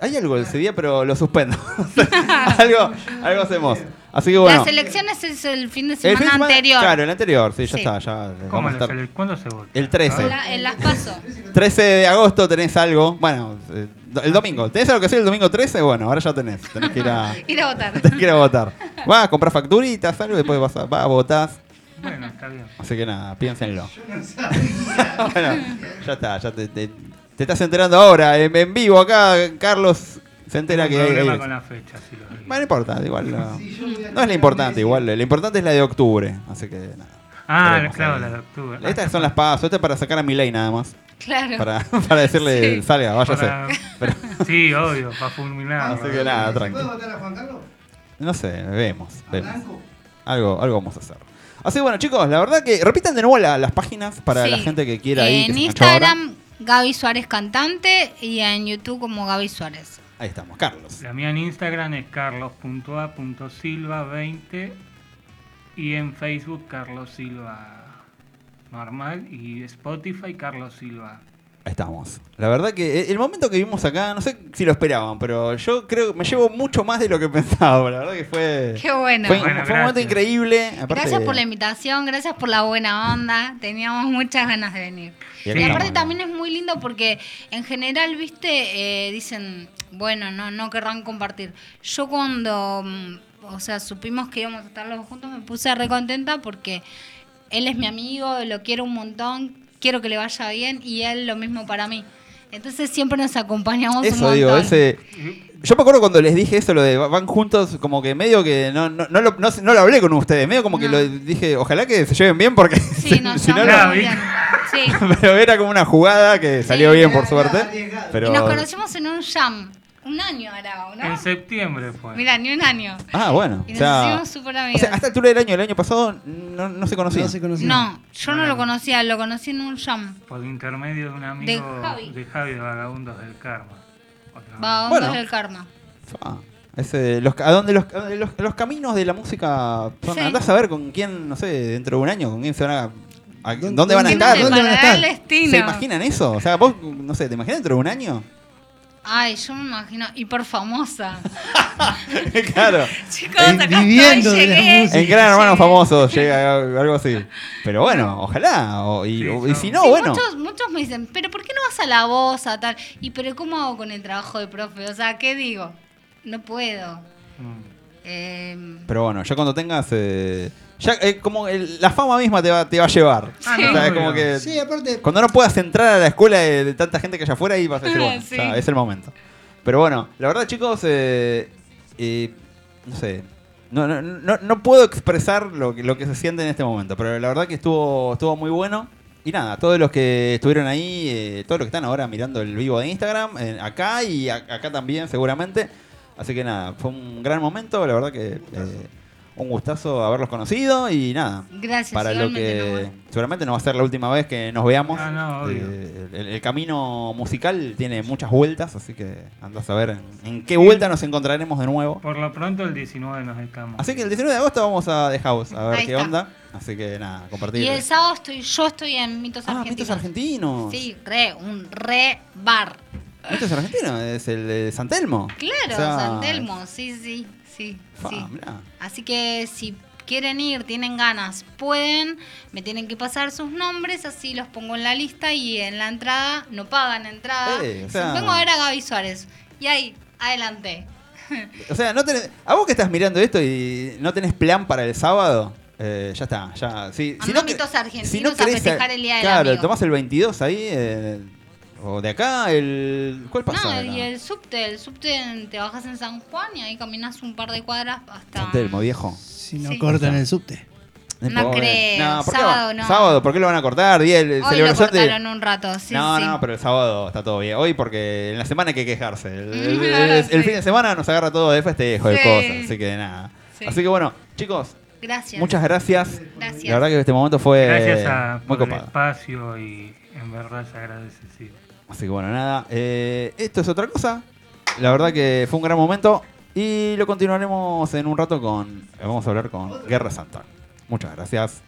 Hay algo ese día, pero lo suspendo. algo, algo hacemos. Así que bueno. Las elecciones es el fin de El semana fin de semana- anterior. Claro, el anterior. Sí, ya Sí. está. Ya ¿Cómo estar. ¿Cuándo se vota? El 13. En, la- en las paso. 13 de agosto tenés algo. Bueno, eh, el domingo. ¿Tenés algo que hacer el domingo 13? Bueno, ahora ya tenés. Tenés que ir a, Ir a votar. tenés que ir a votar. Vas a comprar facturitas, algo, y después vas a, vas a votar. Bueno, está bien. Así que nada, piénsenlo. bueno, ya está, ya te, te- te estás enterando ahora. En, en vivo acá, Carlos se entera que Tengo problema hay- con la fecha, si lo. Bueno, no importa, igual no, no es la importante, igual. La importante es la de octubre. Así que nada. Ah, Veremos claro, ahí. la octubre. Estas son las pasos, esto es para sacar a mi ley nada más. Claro. Para, para decirle, Sí. salga, váyase. Para- Pero- Sí, obvio, para fulminar. Así que nada, ¿Puedo tranquilo. votar a Juan Carlos? No sé, vemos. ¿A vemos. Blanco? Algo, algo vamos a hacer. Así que bueno, chicos, la verdad que repitan de nuevo la- las páginas para Sí. la gente que quiera ir. En que se enganchó ahora. Instagram, Gaby Suárez Cantante y en YouTube como Gaby Suárez. Ahí estamos, Carlos. La mía en Instagram es carlos.a.silva20 y en Facebook Carlos Silva normal y Spotify Carlos Silva. Ahí estamos. La verdad que eh, el momento que vimos acá, no sé si lo esperaban, pero yo creo que me llevo mucho más de lo que pensaba. La verdad que fue. Qué bueno. Fue, Bueno, fue un momento increíble. aparte- Gracias por la invitación, gracias por la buena onda. Teníamos muchas ganas de venir. Y aparte también es muy lindo porque en general, viste, Eh, dicen, bueno, no, no querrán compartir. Yo cuando, mm, o sea, supimos que íbamos a estar los dos juntos, me puse re contenta porque él es mi amigo, lo quiero un montón, quiero que le vaya bien y él lo mismo para mí. Entonces siempre nos acompañamos Eso digo, ese. Yo me acuerdo cuando les dije eso, lo de van juntos, como que medio que no, no, no, lo, no, no lo hablé con ustedes, medio como que lo dije, ojalá que se lleven bien porque Sí, si, si no, no- bien. Sí, Sí. pero era como una jugada que salió bien, por suerte. Pero... Y nos conocimos en un jam. Un año ahora, ¿no? En septiembre fue. Mira, ni un año. Ah, bueno. Y o nos sea, hicimos súper o amigos. sea, hasta altura del año, el año pasado, no, no se conocía. No se conocía. No, yo no lo conocía, lo conocí en un jam. Por intermedio de un amigo De Javi. de Javi de Vagabundos del Karma. Vagabundos Bueno. del karma. Ese, los, a dónde los, los, los caminos de la música son, Sí. andás a ver con quién, no sé, dentro de un año, con quién se van a... a- ¿Dónde- ¿Dónde van a estar? dónde van a estar? ¿Se imaginan eso? O sea, vos, no sé, ¿te imaginas dentro de un año? Ay, yo me imagino, hiper famosa. claro. Chicos, acá viviendo estoy, llegué. En Gran Hermano Llegué. Famoso llega algo así. Pero bueno, ojalá. o- y, Sí, o- y yo- si no, Sí, bueno. muchos, muchos me dicen, pero ¿por qué no vas a la voz a tal? Y pero ¿cómo hago con el trabajo de profe? O sea, ¿qué digo? No puedo. Mm. Eh, Pero bueno, ya cuando tengas. eh, ya eh, como el- la fama misma te va, te va a llevar. Ah, O no, sea, es obvio. como que. Sí, aparte, Cuando no puedas entrar a la escuela de, de tanta gente que hay afuera y vas a decir, bueno, Sí. es el momento. Pero bueno, la verdad, chicos, eh, eh, no sé. No, no, no, no puedo expresar lo que, lo que se siente en este momento, pero la verdad que estuvo, estuvo muy bueno. Y nada, todos los que estuvieron ahí, eh, todos los que están ahora mirando el vivo de Instagram, eh, acá y a- acá también seguramente. Así que nada, fue un gran momento, la verdad que eh, un gustazo haberlos conocido y nada. gracias. Para lo que seguramente no va a ser la última vez que nos veamos. Ah, no, obvio. Eh, el, el camino musical tiene muchas vueltas, así que andas a ver en, en qué vuelta nos encontraremos de nuevo. Por lo pronto el 19 nos estamos. Así que el 19 de agosto vamos a The House a ver Ahí qué está. onda. Así que nada, compartir. Y el sábado estoy, yo estoy en Mitos ah, Argentinos. mitos argentinos. Sí, re, un re bar. Mitos argentinos, es el de San Telmo. Claro, O sea, San Telmo, sí, sí, sí. sí. mirá. Así que si quieren ir, tienen ganas, pueden, me tienen que pasar sus nombres, así los pongo en la lista y en la entrada, no pagan entrada. Eh, o Dicen, sea- Vengo a ver a Gaby Suárez. Y ahí, adelante. O sea, no tenés, a vos que estás mirando esto y no tenés plan para el sábado, eh, ya está, ya. Si, si no, a Mitos que- Argentinos a festejar el Día del Claro, Amigo. tomás el 22 ahí, eh, o de acá, el... ¿Cuál pasa? No, y el subte, el subte te bajas en San Juan y ahí caminas un par de cuadras hasta... San Telmo, viejo. si no Sí. cortan el subte. No importa. creo, ¿por qué sábado no. Sábado, ¿por qué lo van a cortar? Día de Hoy lo celebración de... cortaron un rato, sí, no, sí. no, pero el sábado está todo bien. Hoy porque en la semana hay que quejarse. El, el- el- el sí. fin de semana nos agarra todo de festejo, de Sí. cosas. Así que nada. Sí. Así que bueno, chicos, Gracias. muchas gracias. Gracias. La verdad que este momento fue Gracias a, muy por el copado. espacio y en verdad se agradece, sí. Así que bueno, nada. eh, esto es otra cosa. La verdad que fue un gran momento. Y lo continuaremos en un rato con. Vamos a hablar con Guerra Santa. Muchas gracias.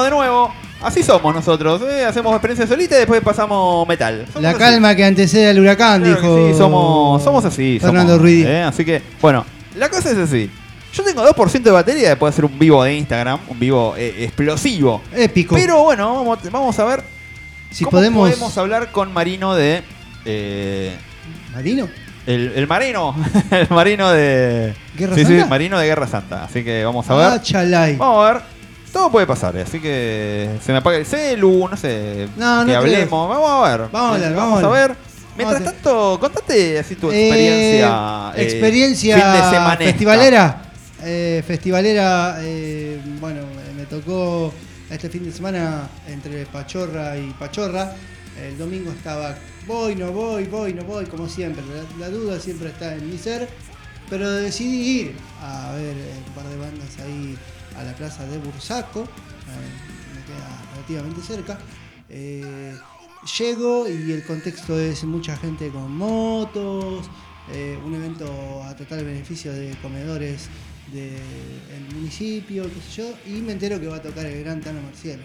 Sí, de nuevo. Así somos nosotros. ¿eh? Hacemos experiencia solita y después pasamos metal. Somos La así. calma que antecede al huracán, Claro dijo. sí, somos, somos así. Fernando somos, Ruiz. ¿eh? Así que, bueno, la cosa es así. Yo tengo 2% de batería después de hacer un vivo de Instagram, un vivo eh, explosivo. Épico. Pero bueno, vamos, vamos a ver si cómo podemos. podemos hablar con Marino de... eh, ¿Marino? el, el marino, el marino de... ¿Guerra sí, sí, Santa? marino de Guerra Santa. Así que vamos a ver. Ah, chalay. Vamos a ver. Todo puede pasar, así que se me apaga el celu, no sé, No, no que hablemos. Vamos a ver. Vamos a hablar, Eh, vamos a ver. Mientras tanto, contate así tu Eh, experiencia. eh, experiencia fin de semanesca. festivalera. Eh, festivalera, eh, bueno, me tocó este fin de semana entre Pachorra y Pachorra. El domingo estaba, voy, no voy, voy, no voy, como siempre. La, la duda siempre está en mi ser. Pero decidí ir a ver un par de bandas ahí a la plaza de Bursaco. me queda relativamente cerca. Eh, llego y el contexto es mucha gente con motos, eh, un evento a total beneficio de comedores del municipio, qué sé yo, y me entero que va a tocar el gran Tano Marcielo.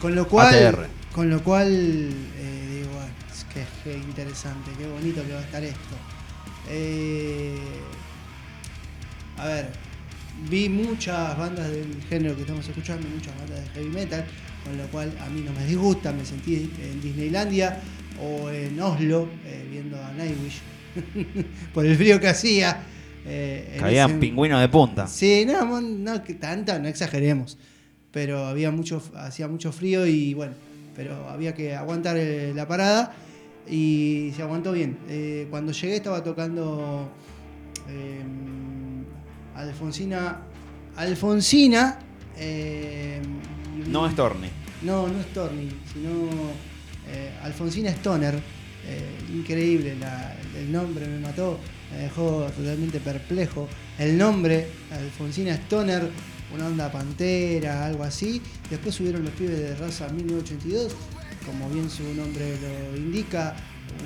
Con lo cual, ATR. con lo cual eh, digo, bueno, es que, que interesante, qué bonito que va a estar esto. Eh, a ver, vi muchas bandas del género que estamos escuchando, muchas bandas de heavy metal, con lo cual a mí no me disgusta, me sentí en Disneylandia o en Oslo eh, viendo a Nightwish por el frío que hacía. eh, Caían ese- pingüinos de punta. Sí, no, no que tanta, no exageremos. Pero había mucho, hacía mucho frío y bueno, pero había que aguantar eh, la parada y se aguantó bien. Eh, cuando llegué estaba tocando eh, Alfonsina. Alfonsina. eh, No es Torni. no, no es Torni, sino eh, Alfonsina Stoner. Eh, increíble, la- el nombre me mató, me dejó totalmente perplejo. El nombre, Alfonsina Stoner, una onda pantera, algo así. Después subieron los pibes de raza 1982, como bien su nombre lo indica,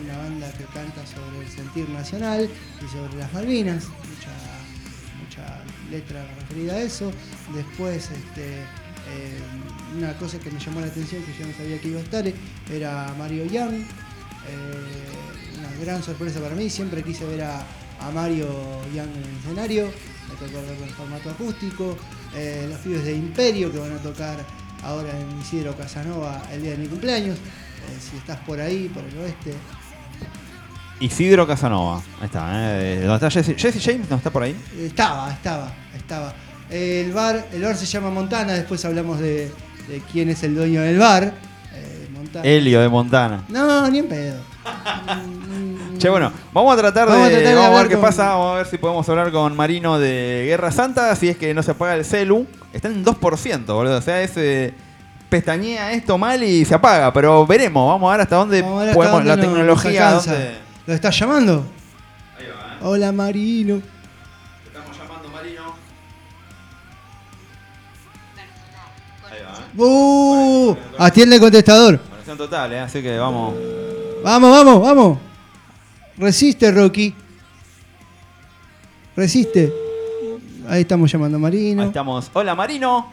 una banda que canta sobre el sentir nacional y sobre las Malvinas. Mucha, letra referida a eso. Después, este, eh, una cosa que me llamó la atención, que yo no sabía que iba a estar, era Mario Young. Eh, una gran sorpresa para mí. Siempre quise ver a, Mario Young en el escenario. Me tocó verlo en formato acústico. Eh, los pibes de Imperio que van a tocar ahora en Isidro Casanova el día de mi cumpleaños. Si estás por ahí, por el oeste, Isidro Casanova. Ahí está, ¿eh? ¿Dónde está Jesse? Jesse James? ¿No está por ahí? Estaba, estaba, estaba. El bar, el bar se llama Montana, después hablamos de, de quién es el dueño del bar. Eh, Montana. Helio de Montana. No, ni en pedo. Che, bueno, vamos a tratar Vamos a de. tratar de vamos a ver qué con- pasa. Vamos a ver si podemos hablar con Marino de Guerra Santa. Si es que no se apaga el celu. Está en 2%, boludo. O sea, es. eh, pestañea esto mal y se apaga. Pero veremos. Vamos a ver hasta dónde ver hasta podemos. dónde la nos- tecnología. nos alcanza. dónde- ¿Lo estás llamando? Hola Marino. Estamos llamando Marino. Ahí va, ¿eh? ¡Uh! Atiende el contestador. Conexión total, ¿eh? Así que vamos. Vamos, vamos, vamos. Resiste, Rocky. Resiste. Ahí estamos llamando a Marino. Ahí estamos. Hola, Marino.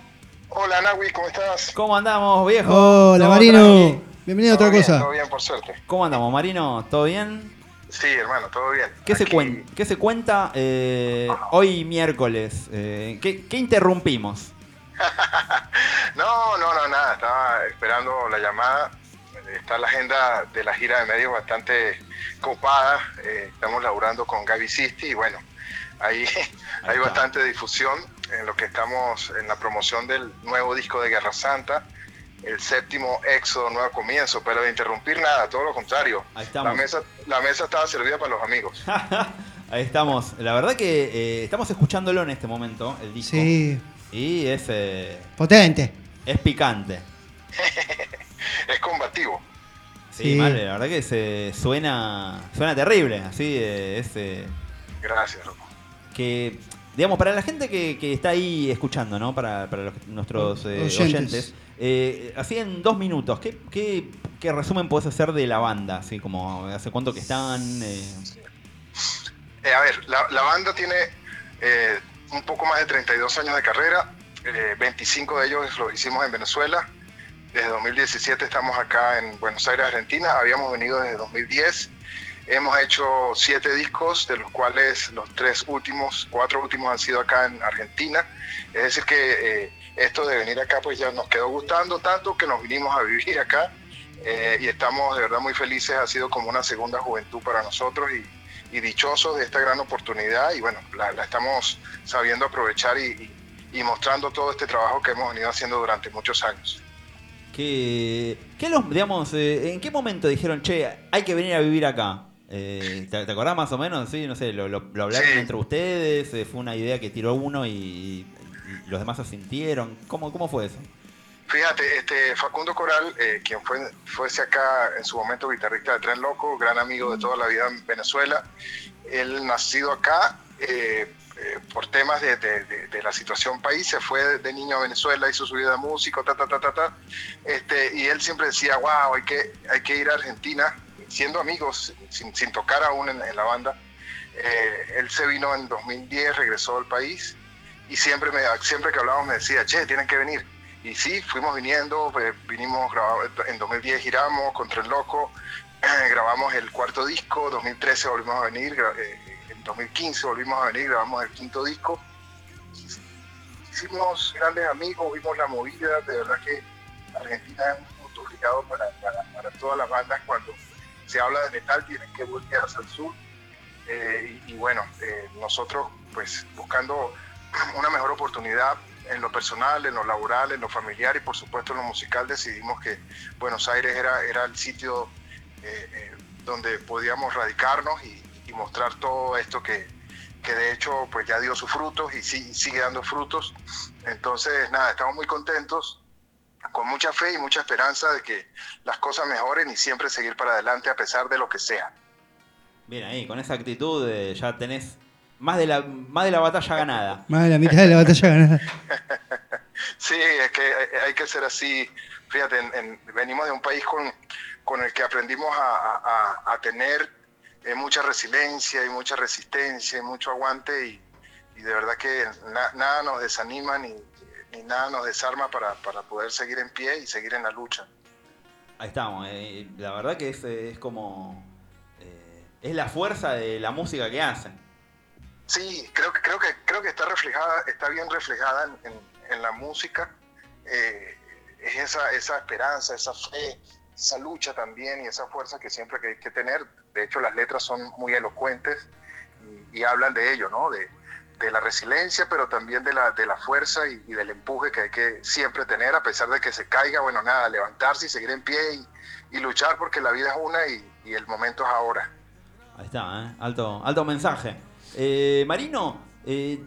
Hola Nahui, ¿cómo estás? ¿Cómo andamos, viejo? Hola, ¿Todo Marino. tranqui? Bienvenido a otra bien, cosa. Todo bien, por suerte. ¿Cómo andamos, Marino? ¿Todo bien? Sí, hermano, todo bien. ¿Qué, se, Aquí- cuen- qué se cuenta eh, hoy miércoles? Eh, ¿qué, qué interrumpimos? No, no, no, nada, estaba esperando la llamada. Está la agenda de la gira de medios bastante copada. Eh, estamos laburando con Gaby Sisti y bueno, ahí hay está. bastante difusión en lo que estamos en la promoción del nuevo disco de Guerra Santa, el séptimo éxodo, nuevo comienzo, pero de interrumpir nada, todo lo contrario. Ahí estamos. La mesa, la mesa estaba servida para los amigos. Ahí estamos. La verdad que eh, estamos escuchándolo en este momento, el disco. Sí, Y es, eh, potente. es picante. Es combativo. Sí, Sí. mal, la verdad que se suena suena terrible. Así eh, es eh, Gracias, Rocco. que digamos para la gente que, que está ahí escuchando, ¿no? Para, para los- nuestros eh, Oyentes. oyentes. Eh, así en dos minutos, ¿qué, qué, qué resumen puedes hacer de la banda? Así como hace cuánto que están. eh, Eh, a ver, la, la banda tiene eh, un poco más de 32 años de carrera. eh, 25 de ellos los hicimos en Venezuela. Desde 2017 estamos acá en Buenos Aires, Argentina. Habíamos venido desde 2010. Hemos hecho siete discos, de los cuales los tres últimos, cuatro últimos han sido acá en Argentina. Es decir, que eh, esto de venir acá pues ya nos quedó gustando tanto que nos vinimos a vivir acá eh, y estamos de verdad muy felices. Ha sido como una segunda juventud para nosotros y, y dichosos de esta gran oportunidad y bueno, la, la estamos sabiendo aprovechar y, y- y mostrando todo este trabajo que hemos venido haciendo durante muchos años. ¿Qué, qué los, digamos, eh, ¿En qué momento dijeron, che, hay que venir a vivir acá? Eh, ¿te, te acordás más o menos? Sí, no sé, lo, lo- lo hablaron Sí. entre ustedes, fue una idea que tiró uno y, los demás asintieron. ¿Cómo, ¿Cómo fue eso? Fíjate, este Facundo Coral, eh, quien fue fuese acá en su momento guitarrista de Tren Loco, gran amigo de toda la vida en Venezuela, él nacido acá eh, eh, por temas de, de- de- de la situación país, se fue de, niño a Venezuela, hizo su vida músico, ta, ta, ta, ta, ta. Este, y él siempre decía, wow, hay que, hay que ir a Argentina, siendo amigos, sin, sin tocar aún en, en la banda. Eh, él se vino en 2010, regresó al país y siempre, me, siempre que hablábamos me decía, che, tienen que venir. Y sí, fuimos viniendo, vinimos, en 2010 giramos con Tren Loco, grabamos el cuarto disco, 2013 volvimos a venir, eh, en 2015 volvimos a venir, grabamos el quinto disco. Hicimos grandes amigos, vimos la movida, de verdad que Argentina es un punto obligado para, para, todas las bandas cuando se habla de metal, tienen que voltear hacia el sur. Eh, y, y bueno, eh, nosotros pues buscando una mejor oportunidad en lo personal, en lo laboral, en lo familiar y por supuesto en lo musical decidimos que Buenos Aires era, era el sitio eh, eh, donde podíamos radicarnos y, mostrar todo esto que, que de hecho pues ya dio sus frutos y sí- sigue dando frutos. Entonces nada, estamos muy contentos, con mucha fe y mucha esperanza de que las cosas mejoren y siempre seguir para adelante a pesar de lo que sea. Bien, ahí, con esa actitud ya tenés más de, la, más de la batalla ganada. Más de la mitad de la batalla ganada. Sí, es que hay, que ser así. Fíjate, en- en- venimos de un país con, con el que aprendimos a, a- tener eh, mucha resiliencia y mucha resistencia y mucho aguante y, y de verdad que na- nada nos desanima ni, ni nada nos desarma para, para poder seguir en pie y seguir en la lucha. Ahí estamos. eh, la verdad que es, es como... eh, es la fuerza de la música que hacen. Sí, creo que, creo que, creo que está reflejada, está bien reflejada en, en- en la música. Eh, es esa, esa esperanza, esa fe, esa lucha también y esa fuerza que siempre que hay que tener. De hecho, las letras son muy elocuentes y, y hablan de ello, ¿no? De, de la resiliencia, pero también de la, de la fuerza y, y del empuje que hay que siempre tener, a pesar de que se caiga, bueno, nada, levantarse y seguir en pie y, y luchar porque la vida es una y, y el momento es ahora. Ahí está, ¿eh? alto, alto mensaje. Eh, Marino, eh,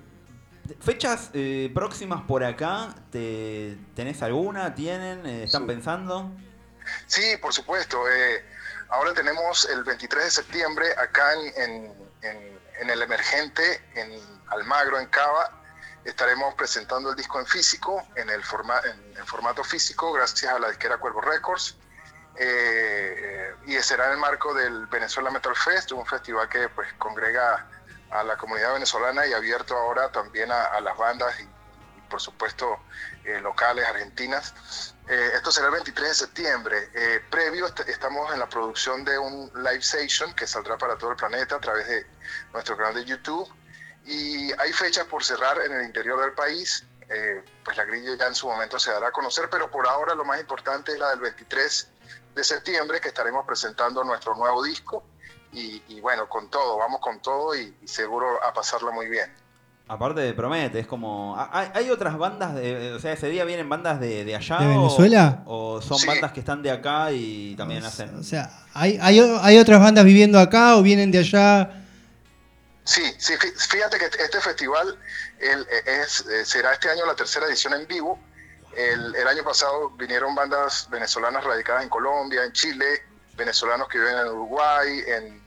fechas eh, próximas por acá, ¿te, ¿tenés alguna? ¿Tienen? Eh, ¿Están pensando? Sí, por supuesto. eh, ahora tenemos el 23 de septiembre acá en, en- en- en el Emergente, en Almagro, en Cava. Estaremos presentando el disco en físico, en el forma- en, en formato físico, gracias a la disquera Cuervo Records. Eh, eh, y será en el marco del Venezuela Metal Fest, un festival que pues congrega a la comunidad venezolana y abierto ahora también a, las bandas y, por supuesto eh, locales argentinas. Eh, esto será el 23 de septiembre. Eh, previo est- estamos en la producción de un live session que saldrá para todo el planeta a través de nuestro canal de YouTube. Y hay fechas por cerrar en el interior del país. Eh, pues la grilla ya en su momento se dará a conocer, pero por ahora lo más importante es la del 23 de septiembre que estaremos presentando nuestro nuevo disco. Y, y bueno, con todo, vamos con todo y, y seguro a pasarlo muy bien. Aparte de Promete, es como... ¿ha- ¿Hay, hay otras bandas? De, o sea, ese día vienen bandas de, de allá. ¿De Venezuela? O, son Sí. bandas que están de acá y también hacen... O sea, ¿hay, hay, hay otras bandas viviendo acá o vienen de allá? Sí, sí, fí- fíjate que este festival el- es, eh, será este año la tercera edición en vivo. El, el año pasado vinieron bandas venezolanas radicadas en Colombia, en Chile, venezolanos que viven en Uruguay, en,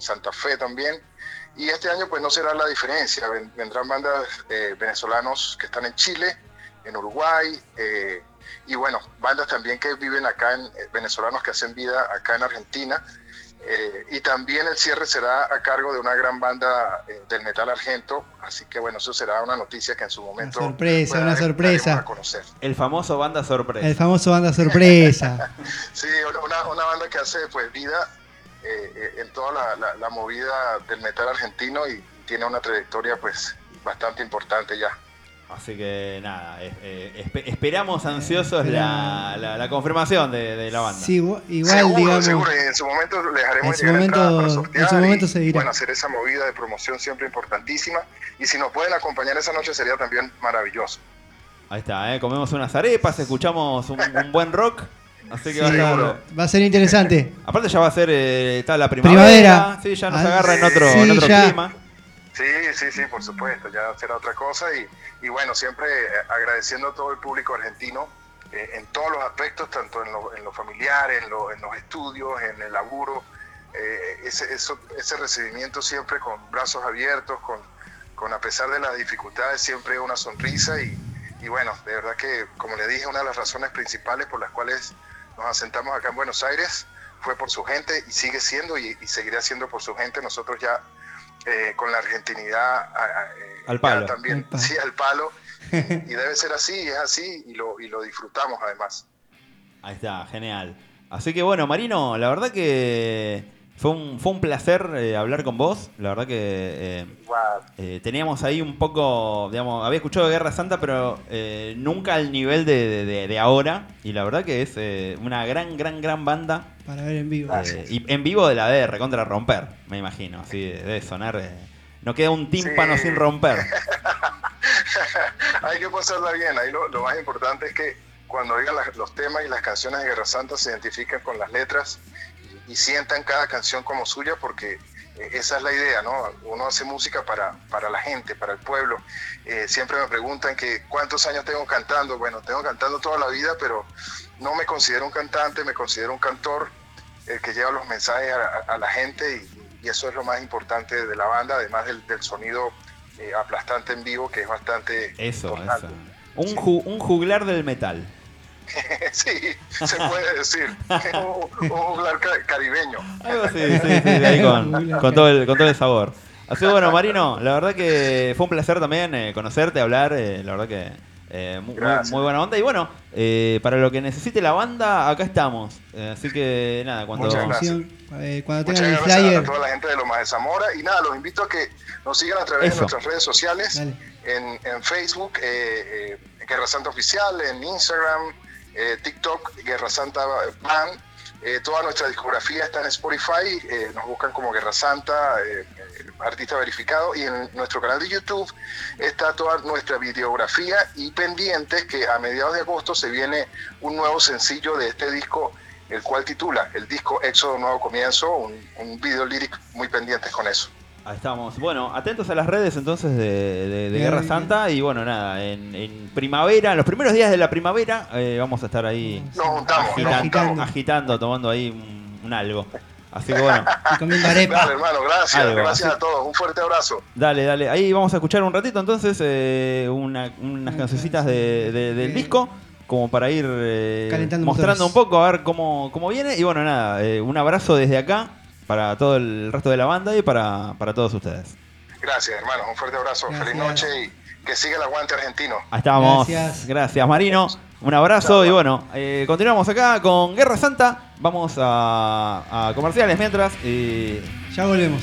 Santa Fe también. Y este año pues no será la diferencia, Ven- vendrán bandas eh, venezolanos que están en Chile, en Uruguay, eh, y bueno, bandas también que viven acá, en, eh, venezolanos que hacen vida acá en Argentina. Eh, y también el cierre será a cargo de una gran banda eh, del metal argento, así que bueno, eso será una noticia que en su momento sorpresa, una sorpresa. a conocer. El famoso banda sorpresa. El famoso banda sorpresa. Sí, una, una banda que hace pues vida eh, eh, en toda la, la- la movida del metal argentino y tiene una trayectoria pues bastante importante ya. Así que nada, eh, espe- esperamos ansiosos la, la- la confirmación de, de la banda. Sí, igual, seguro, digamos. seguro, en su momento les haremos En su llegar momento- para en su momento y, se dirá. bueno, hacer esa movida de promoción siempre importantísima y si nos pueden acompañar esa noche sería también maravilloso. Ahí está, ¿eh? comemos unas arepas, escuchamos un, un buen rock. Así que va a Sí, estar- va a ser interesante. Aparte ya va a ser eh, está la primavera. Primavera. Sí, ya nos Ah, agarra en otro, sí, en otro clima. Sí, sí, sí, por supuesto, ya será otra cosa y, y bueno, siempre eh, agradeciendo a todo el público argentino eh, en todos los aspectos, tanto en lo, en familiar, en, lo- en los estudios, en el laburo, eh, ese, ese recibimiento siempre con brazos abiertos, con, con a pesar de las dificultades, siempre una sonrisa y, y bueno, de verdad que, como le dije, una de las razones principales por las cuales nos asentamos acá en Buenos Aires fue por su gente y sigue siendo y seguirá siendo por su gente. Nosotros ya eh, con la argentinidad a- a- eh, Al palo. también, Al palo. sí, al palo. y debe ser así, es así y lo, y lo disfrutamos además. Ahí está, genial. Así que bueno, Marino, la verdad que fue un, fue un placer eh, hablar con vos. La verdad que eh, eh, teníamos ahí un poco, digamos, había escuchado de Guerra Santa, pero eh, nunca al nivel de, de- de- de ahora. Y la verdad que es eh, una gran, gran, gran banda. Para ver en vivo. Eh, y en vivo de la de recontra romper, me imagino. Así debe sonar. eh, no queda un tímpano Sí. sin romper. Hay que pasarla bien. Ahí lo, lo más importante es que cuando oigan las- los temas y las canciones de Guerra Santa se identifiquen con las letras y, sientan cada canción como suya porque eh, esa es la idea, ¿no? Uno hace música para, para la gente, para el pueblo. Eh, siempre me preguntan que cuántos años tengo cantando. Bueno, tengo cantando toda la vida, pero no me considero un cantante, me considero un cantor el que lleva los mensajes a, a- a la gente y, y eso es lo más importante de la banda, además del, del sonido eh, aplastante en vivo que es bastante Eso, eso. Un, ju- un juglar del metal. sí, se puede decir. un, un juglar ca- caribeño. Algo así, sí, sí, de ahí con, con todo el, con todo el sabor. Así que bueno, Marino, la verdad que fue un placer también eh, conocerte, hablar. eh, la verdad que eh, mu- muy, buena onda. Y bueno, eh, para lo que necesite la banda, acá estamos. Eh, así que nada, cuando. Muchas gracias. Eh, cuando Muchas tengan el a- flyer. a toda la gente de Loma de Zamora y nada, los invito a que nos sigan a través Eso. de nuestras redes sociales, Dale. en, en Facebook, eh, eh, Guerra Santa Oficial, en Instagram, eh, TikTok, Guerra Santa Band. Eh, toda nuestra discografía está en Spotify, eh, nos buscan como Guerra Santa, eh, artista verificado, y en nuestro canal de YouTube está toda nuestra videografía y pendientes que a mediados de agosto se viene un nuevo sencillo de este disco, el cual titula el disco Éxodo Nuevo Comienzo, un, un video lyric muy pendientes con eso. Ahí estamos. Bueno, atentos a las redes entonces de, de- de Guerra Santa. Y bueno, nada, en, en primavera, en los primeros días de la primavera, eh, vamos a estar ahí Nos juntamos, nos agitando, juntamos. agitando, tomando ahí un, un algo. Así que bueno, Y comiendo arepa. Dale, hermano, gracias, Algo, gracias así- a todos, un fuerte abrazo. dale, dale. Ahí vamos a escuchar un ratito entonces eh, una- unas cancioncitas de- de- del disco. Como para ir eh, Calentando mostrando motores. un poco a ver cómo, cómo viene. Y bueno, nada, eh, un abrazo desde acá para todo el resto de la banda y para, para todos ustedes. Gracias, hermano, un fuerte abrazo, feliz noche y que siga el aguante argentino. Ahí estamos. Gracias. Gracias, Marino. Un abrazo Chao. y bueno, eh, continuamos acá con Guerra Santa. Vamos a, a comerciales mientras. Y Ya volvemos.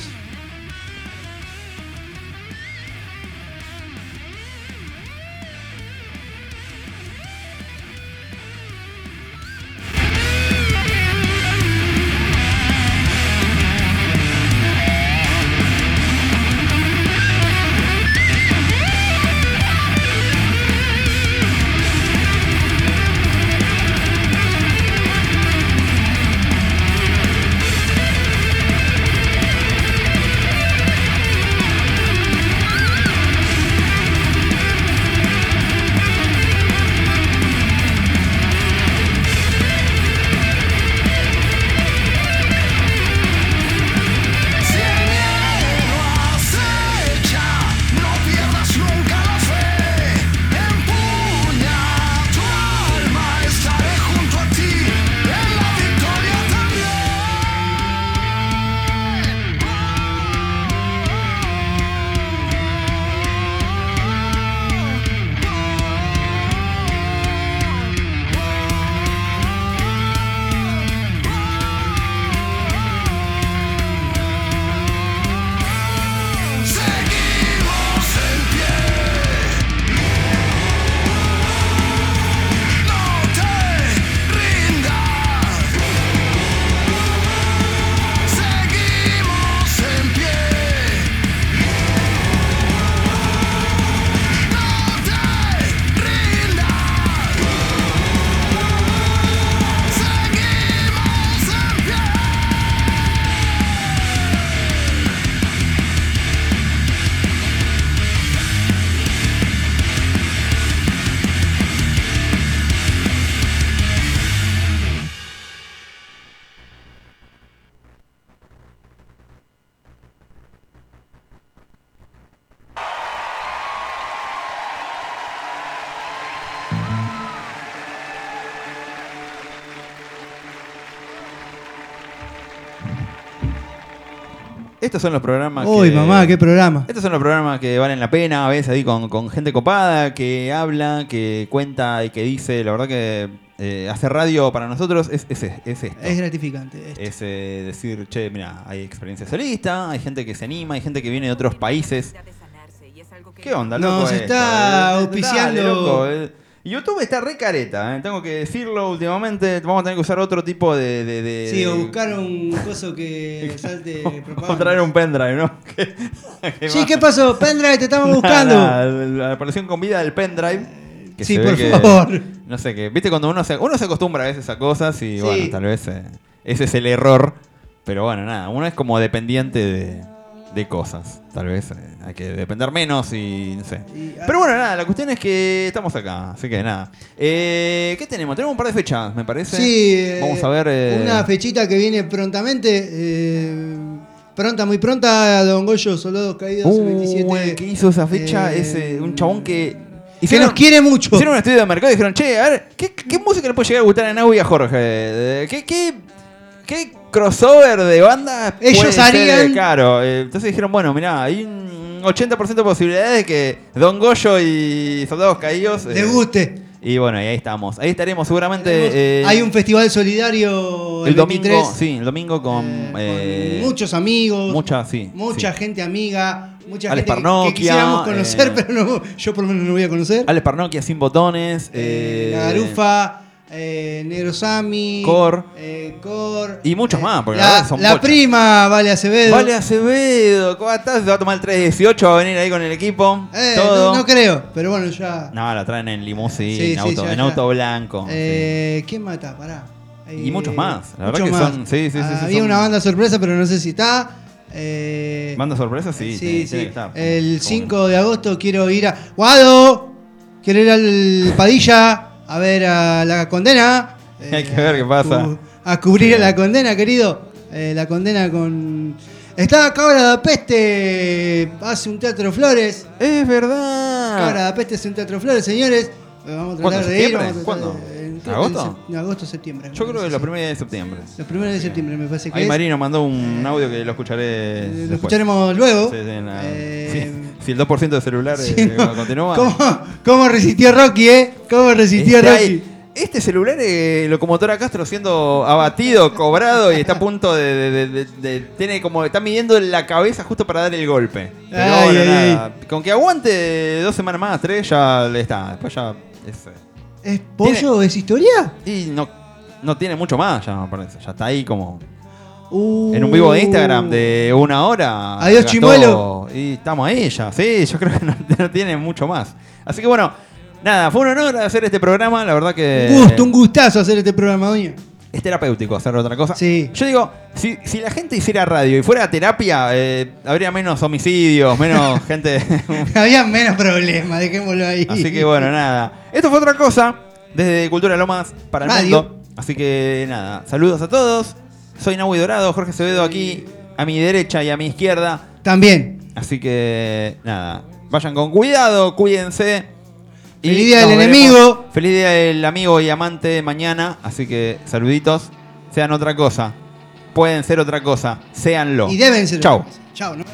Estos son los programas Uy, que... mamá, qué programa. Estos son los programas que valen la pena, a veces ahí con, con gente copada, que habla, que cuenta y que dice. La verdad que eh, hacer radio para nosotros es, es, es esto. Es gratificante. esto. Es eh, decir, che, mira, hay experiencia solista, hay gente que se anima, hay gente que viene de otros países. ¿Qué onda, loco? Nos está Eh, auspiciando- dale, loco, eh. YouTube está re careta, eh, tengo que decirlo últimamente. Vamos a tener que usar otro tipo de. de- de- Sí, o buscar un coso que salte propaganda. O traer un pendrive, ¿no? Sí, ¿qué pasó? Pendrive, te estamos buscando. la aparición con vida del pendrive. que Sí, por que- favor. No sé, que viste cuando uno se, uno se acostumbra a veces a cosas y Sí. bueno, tal vez eh, ese es el error. Pero bueno, nada, uno es como dependiente de, de cosas. Tal vez eh, hay que depender menos y no sé. Pero bueno, nada, la cuestión es que estamos acá, así que nada. Eh, ¿Qué tenemos? Tenemos un par de fechas, me parece. Sí, eh, Vamos a ver. eh, Una fechita que viene prontamente. pronta, muy pronta. Don Goyo, Solo Caídos, Uh, 27. el que hizo esa fecha es un chabón que. que nos quiere mucho. Hicieron un estudio de mercado y dijeron, che, a ver, ¿qué, qué música le puede llegar a gustar a Nau y a Jorge? ¿Qué, qué, qué crossover de bandas Ellos puede ser, harían- Claro, eh, entonces dijeron, bueno, mirá, hay un 80% de posibilidades de que Don Goyo y Soldados Caídos... eh, Le guste. Y bueno, y ahí estamos. Ahí estaremos seguramente... eh, Hay un festival solidario el, el domingo, 23. sí, el domingo con... eh, Muchos amigos. Mucha, sí. Mucha sí. gente amiga. Mucha Alex gente que- quisiéramos conocer, eh, pero no, yo por lo menos no voy a conocer. Alex Parnokia sin botones. eh, La Garufa, eh, Negro Sami, Cor. eh, Cor, Y muchos más, porque la, son prima Vale Acevedo. Vale Acevedo, ¿cómo estás? Se va a tomar el 318, va a venir ahí con el equipo. Eh, todo. no, no creo, pero bueno, ya. No, la traen en Sí, auto, ya, en auto blanco. Eh, ¿Quién mata? Pará. Y muchos más, la muchos verdad que más. son- sí, sí, sí, sí, Había son- una banda sorpresa, pero no sé si está. Eh, Manda sorpresa, sí. sí, sí. estar. El 5 de agosto quiero ir a. ¡Guado! Quiero ir al Padilla a ver a la condena. Eh, Hay que ver qué pasa. A cubrir a la condena, querido. Eh, la condena con. Está Cabra de Peste. Hace un teatro Flores. Es verdad. Cabra de Peste hace un teatro Flores, señores. Eh, Vamos a ¿Cuándo, tratar de ir. septiembre? vamos a tratar ¿Cuándo? de- en- ¿En agosto? en agosto, septiembre. Yo creo que los primeros de septiembre. Los primeros de septiembre me parece que Ahí es. Marino mandó un audio que lo escucharé. Eh, Lo después. escucharemos luego. Sí, sí, Eh, sí. Si el 2% de celular Sí, eh, no. continúa. ¿Cómo, cómo resistió Rocky, eh? ¿Cómo resistió Este, Rocky? este celular, eh, locomotora Castro, siendo abatido, cobrado y está a punto de, de- de- de- de- Tiene como. Está midiendo la cabeza justo para dar el golpe. Pero Ay, bueno, ay, nada. Con que aguante dos semanas más, tres, ya le está. Después ya. Es, eh, ¿Es pollo? ¿Es historia? y no, no tiene mucho más, ya me parece. Ya está ahí como. Uh. En un vivo de Instagram de una hora. Adiós, chimuelo. Y estamos ahí ya. Sí, yo creo que no, no tiene mucho más. Así que bueno, nada, fue un honor hacer este programa. La verdad que. Un gusto, un gustazo hacer este programa, doña. Es terapéutico hacer otra cosa. Sí. Yo digo, si, si la gente hiciera radio y fuera terapia, eh, habría menos homicidios, menos gente. Había menos problemas, dejémoslo ahí. Así que bueno, nada. Esto fue otra cosa desde Cultura Lomas para el Radio. mundo. Así que nada, saludos a todos. Soy Nahui Dorado, Jorge Acevedo aquí a mi derecha y a mi izquierda. También. Así que nada, vayan con cuidado, cuídense. Y Feliz día del veremos. enemigo. Feliz día del amigo y amante mañana. Así que saluditos. Sean otra cosa. Pueden ser otra cosa. Séanlo. Y deben ser. Chau. Chao, ¿no?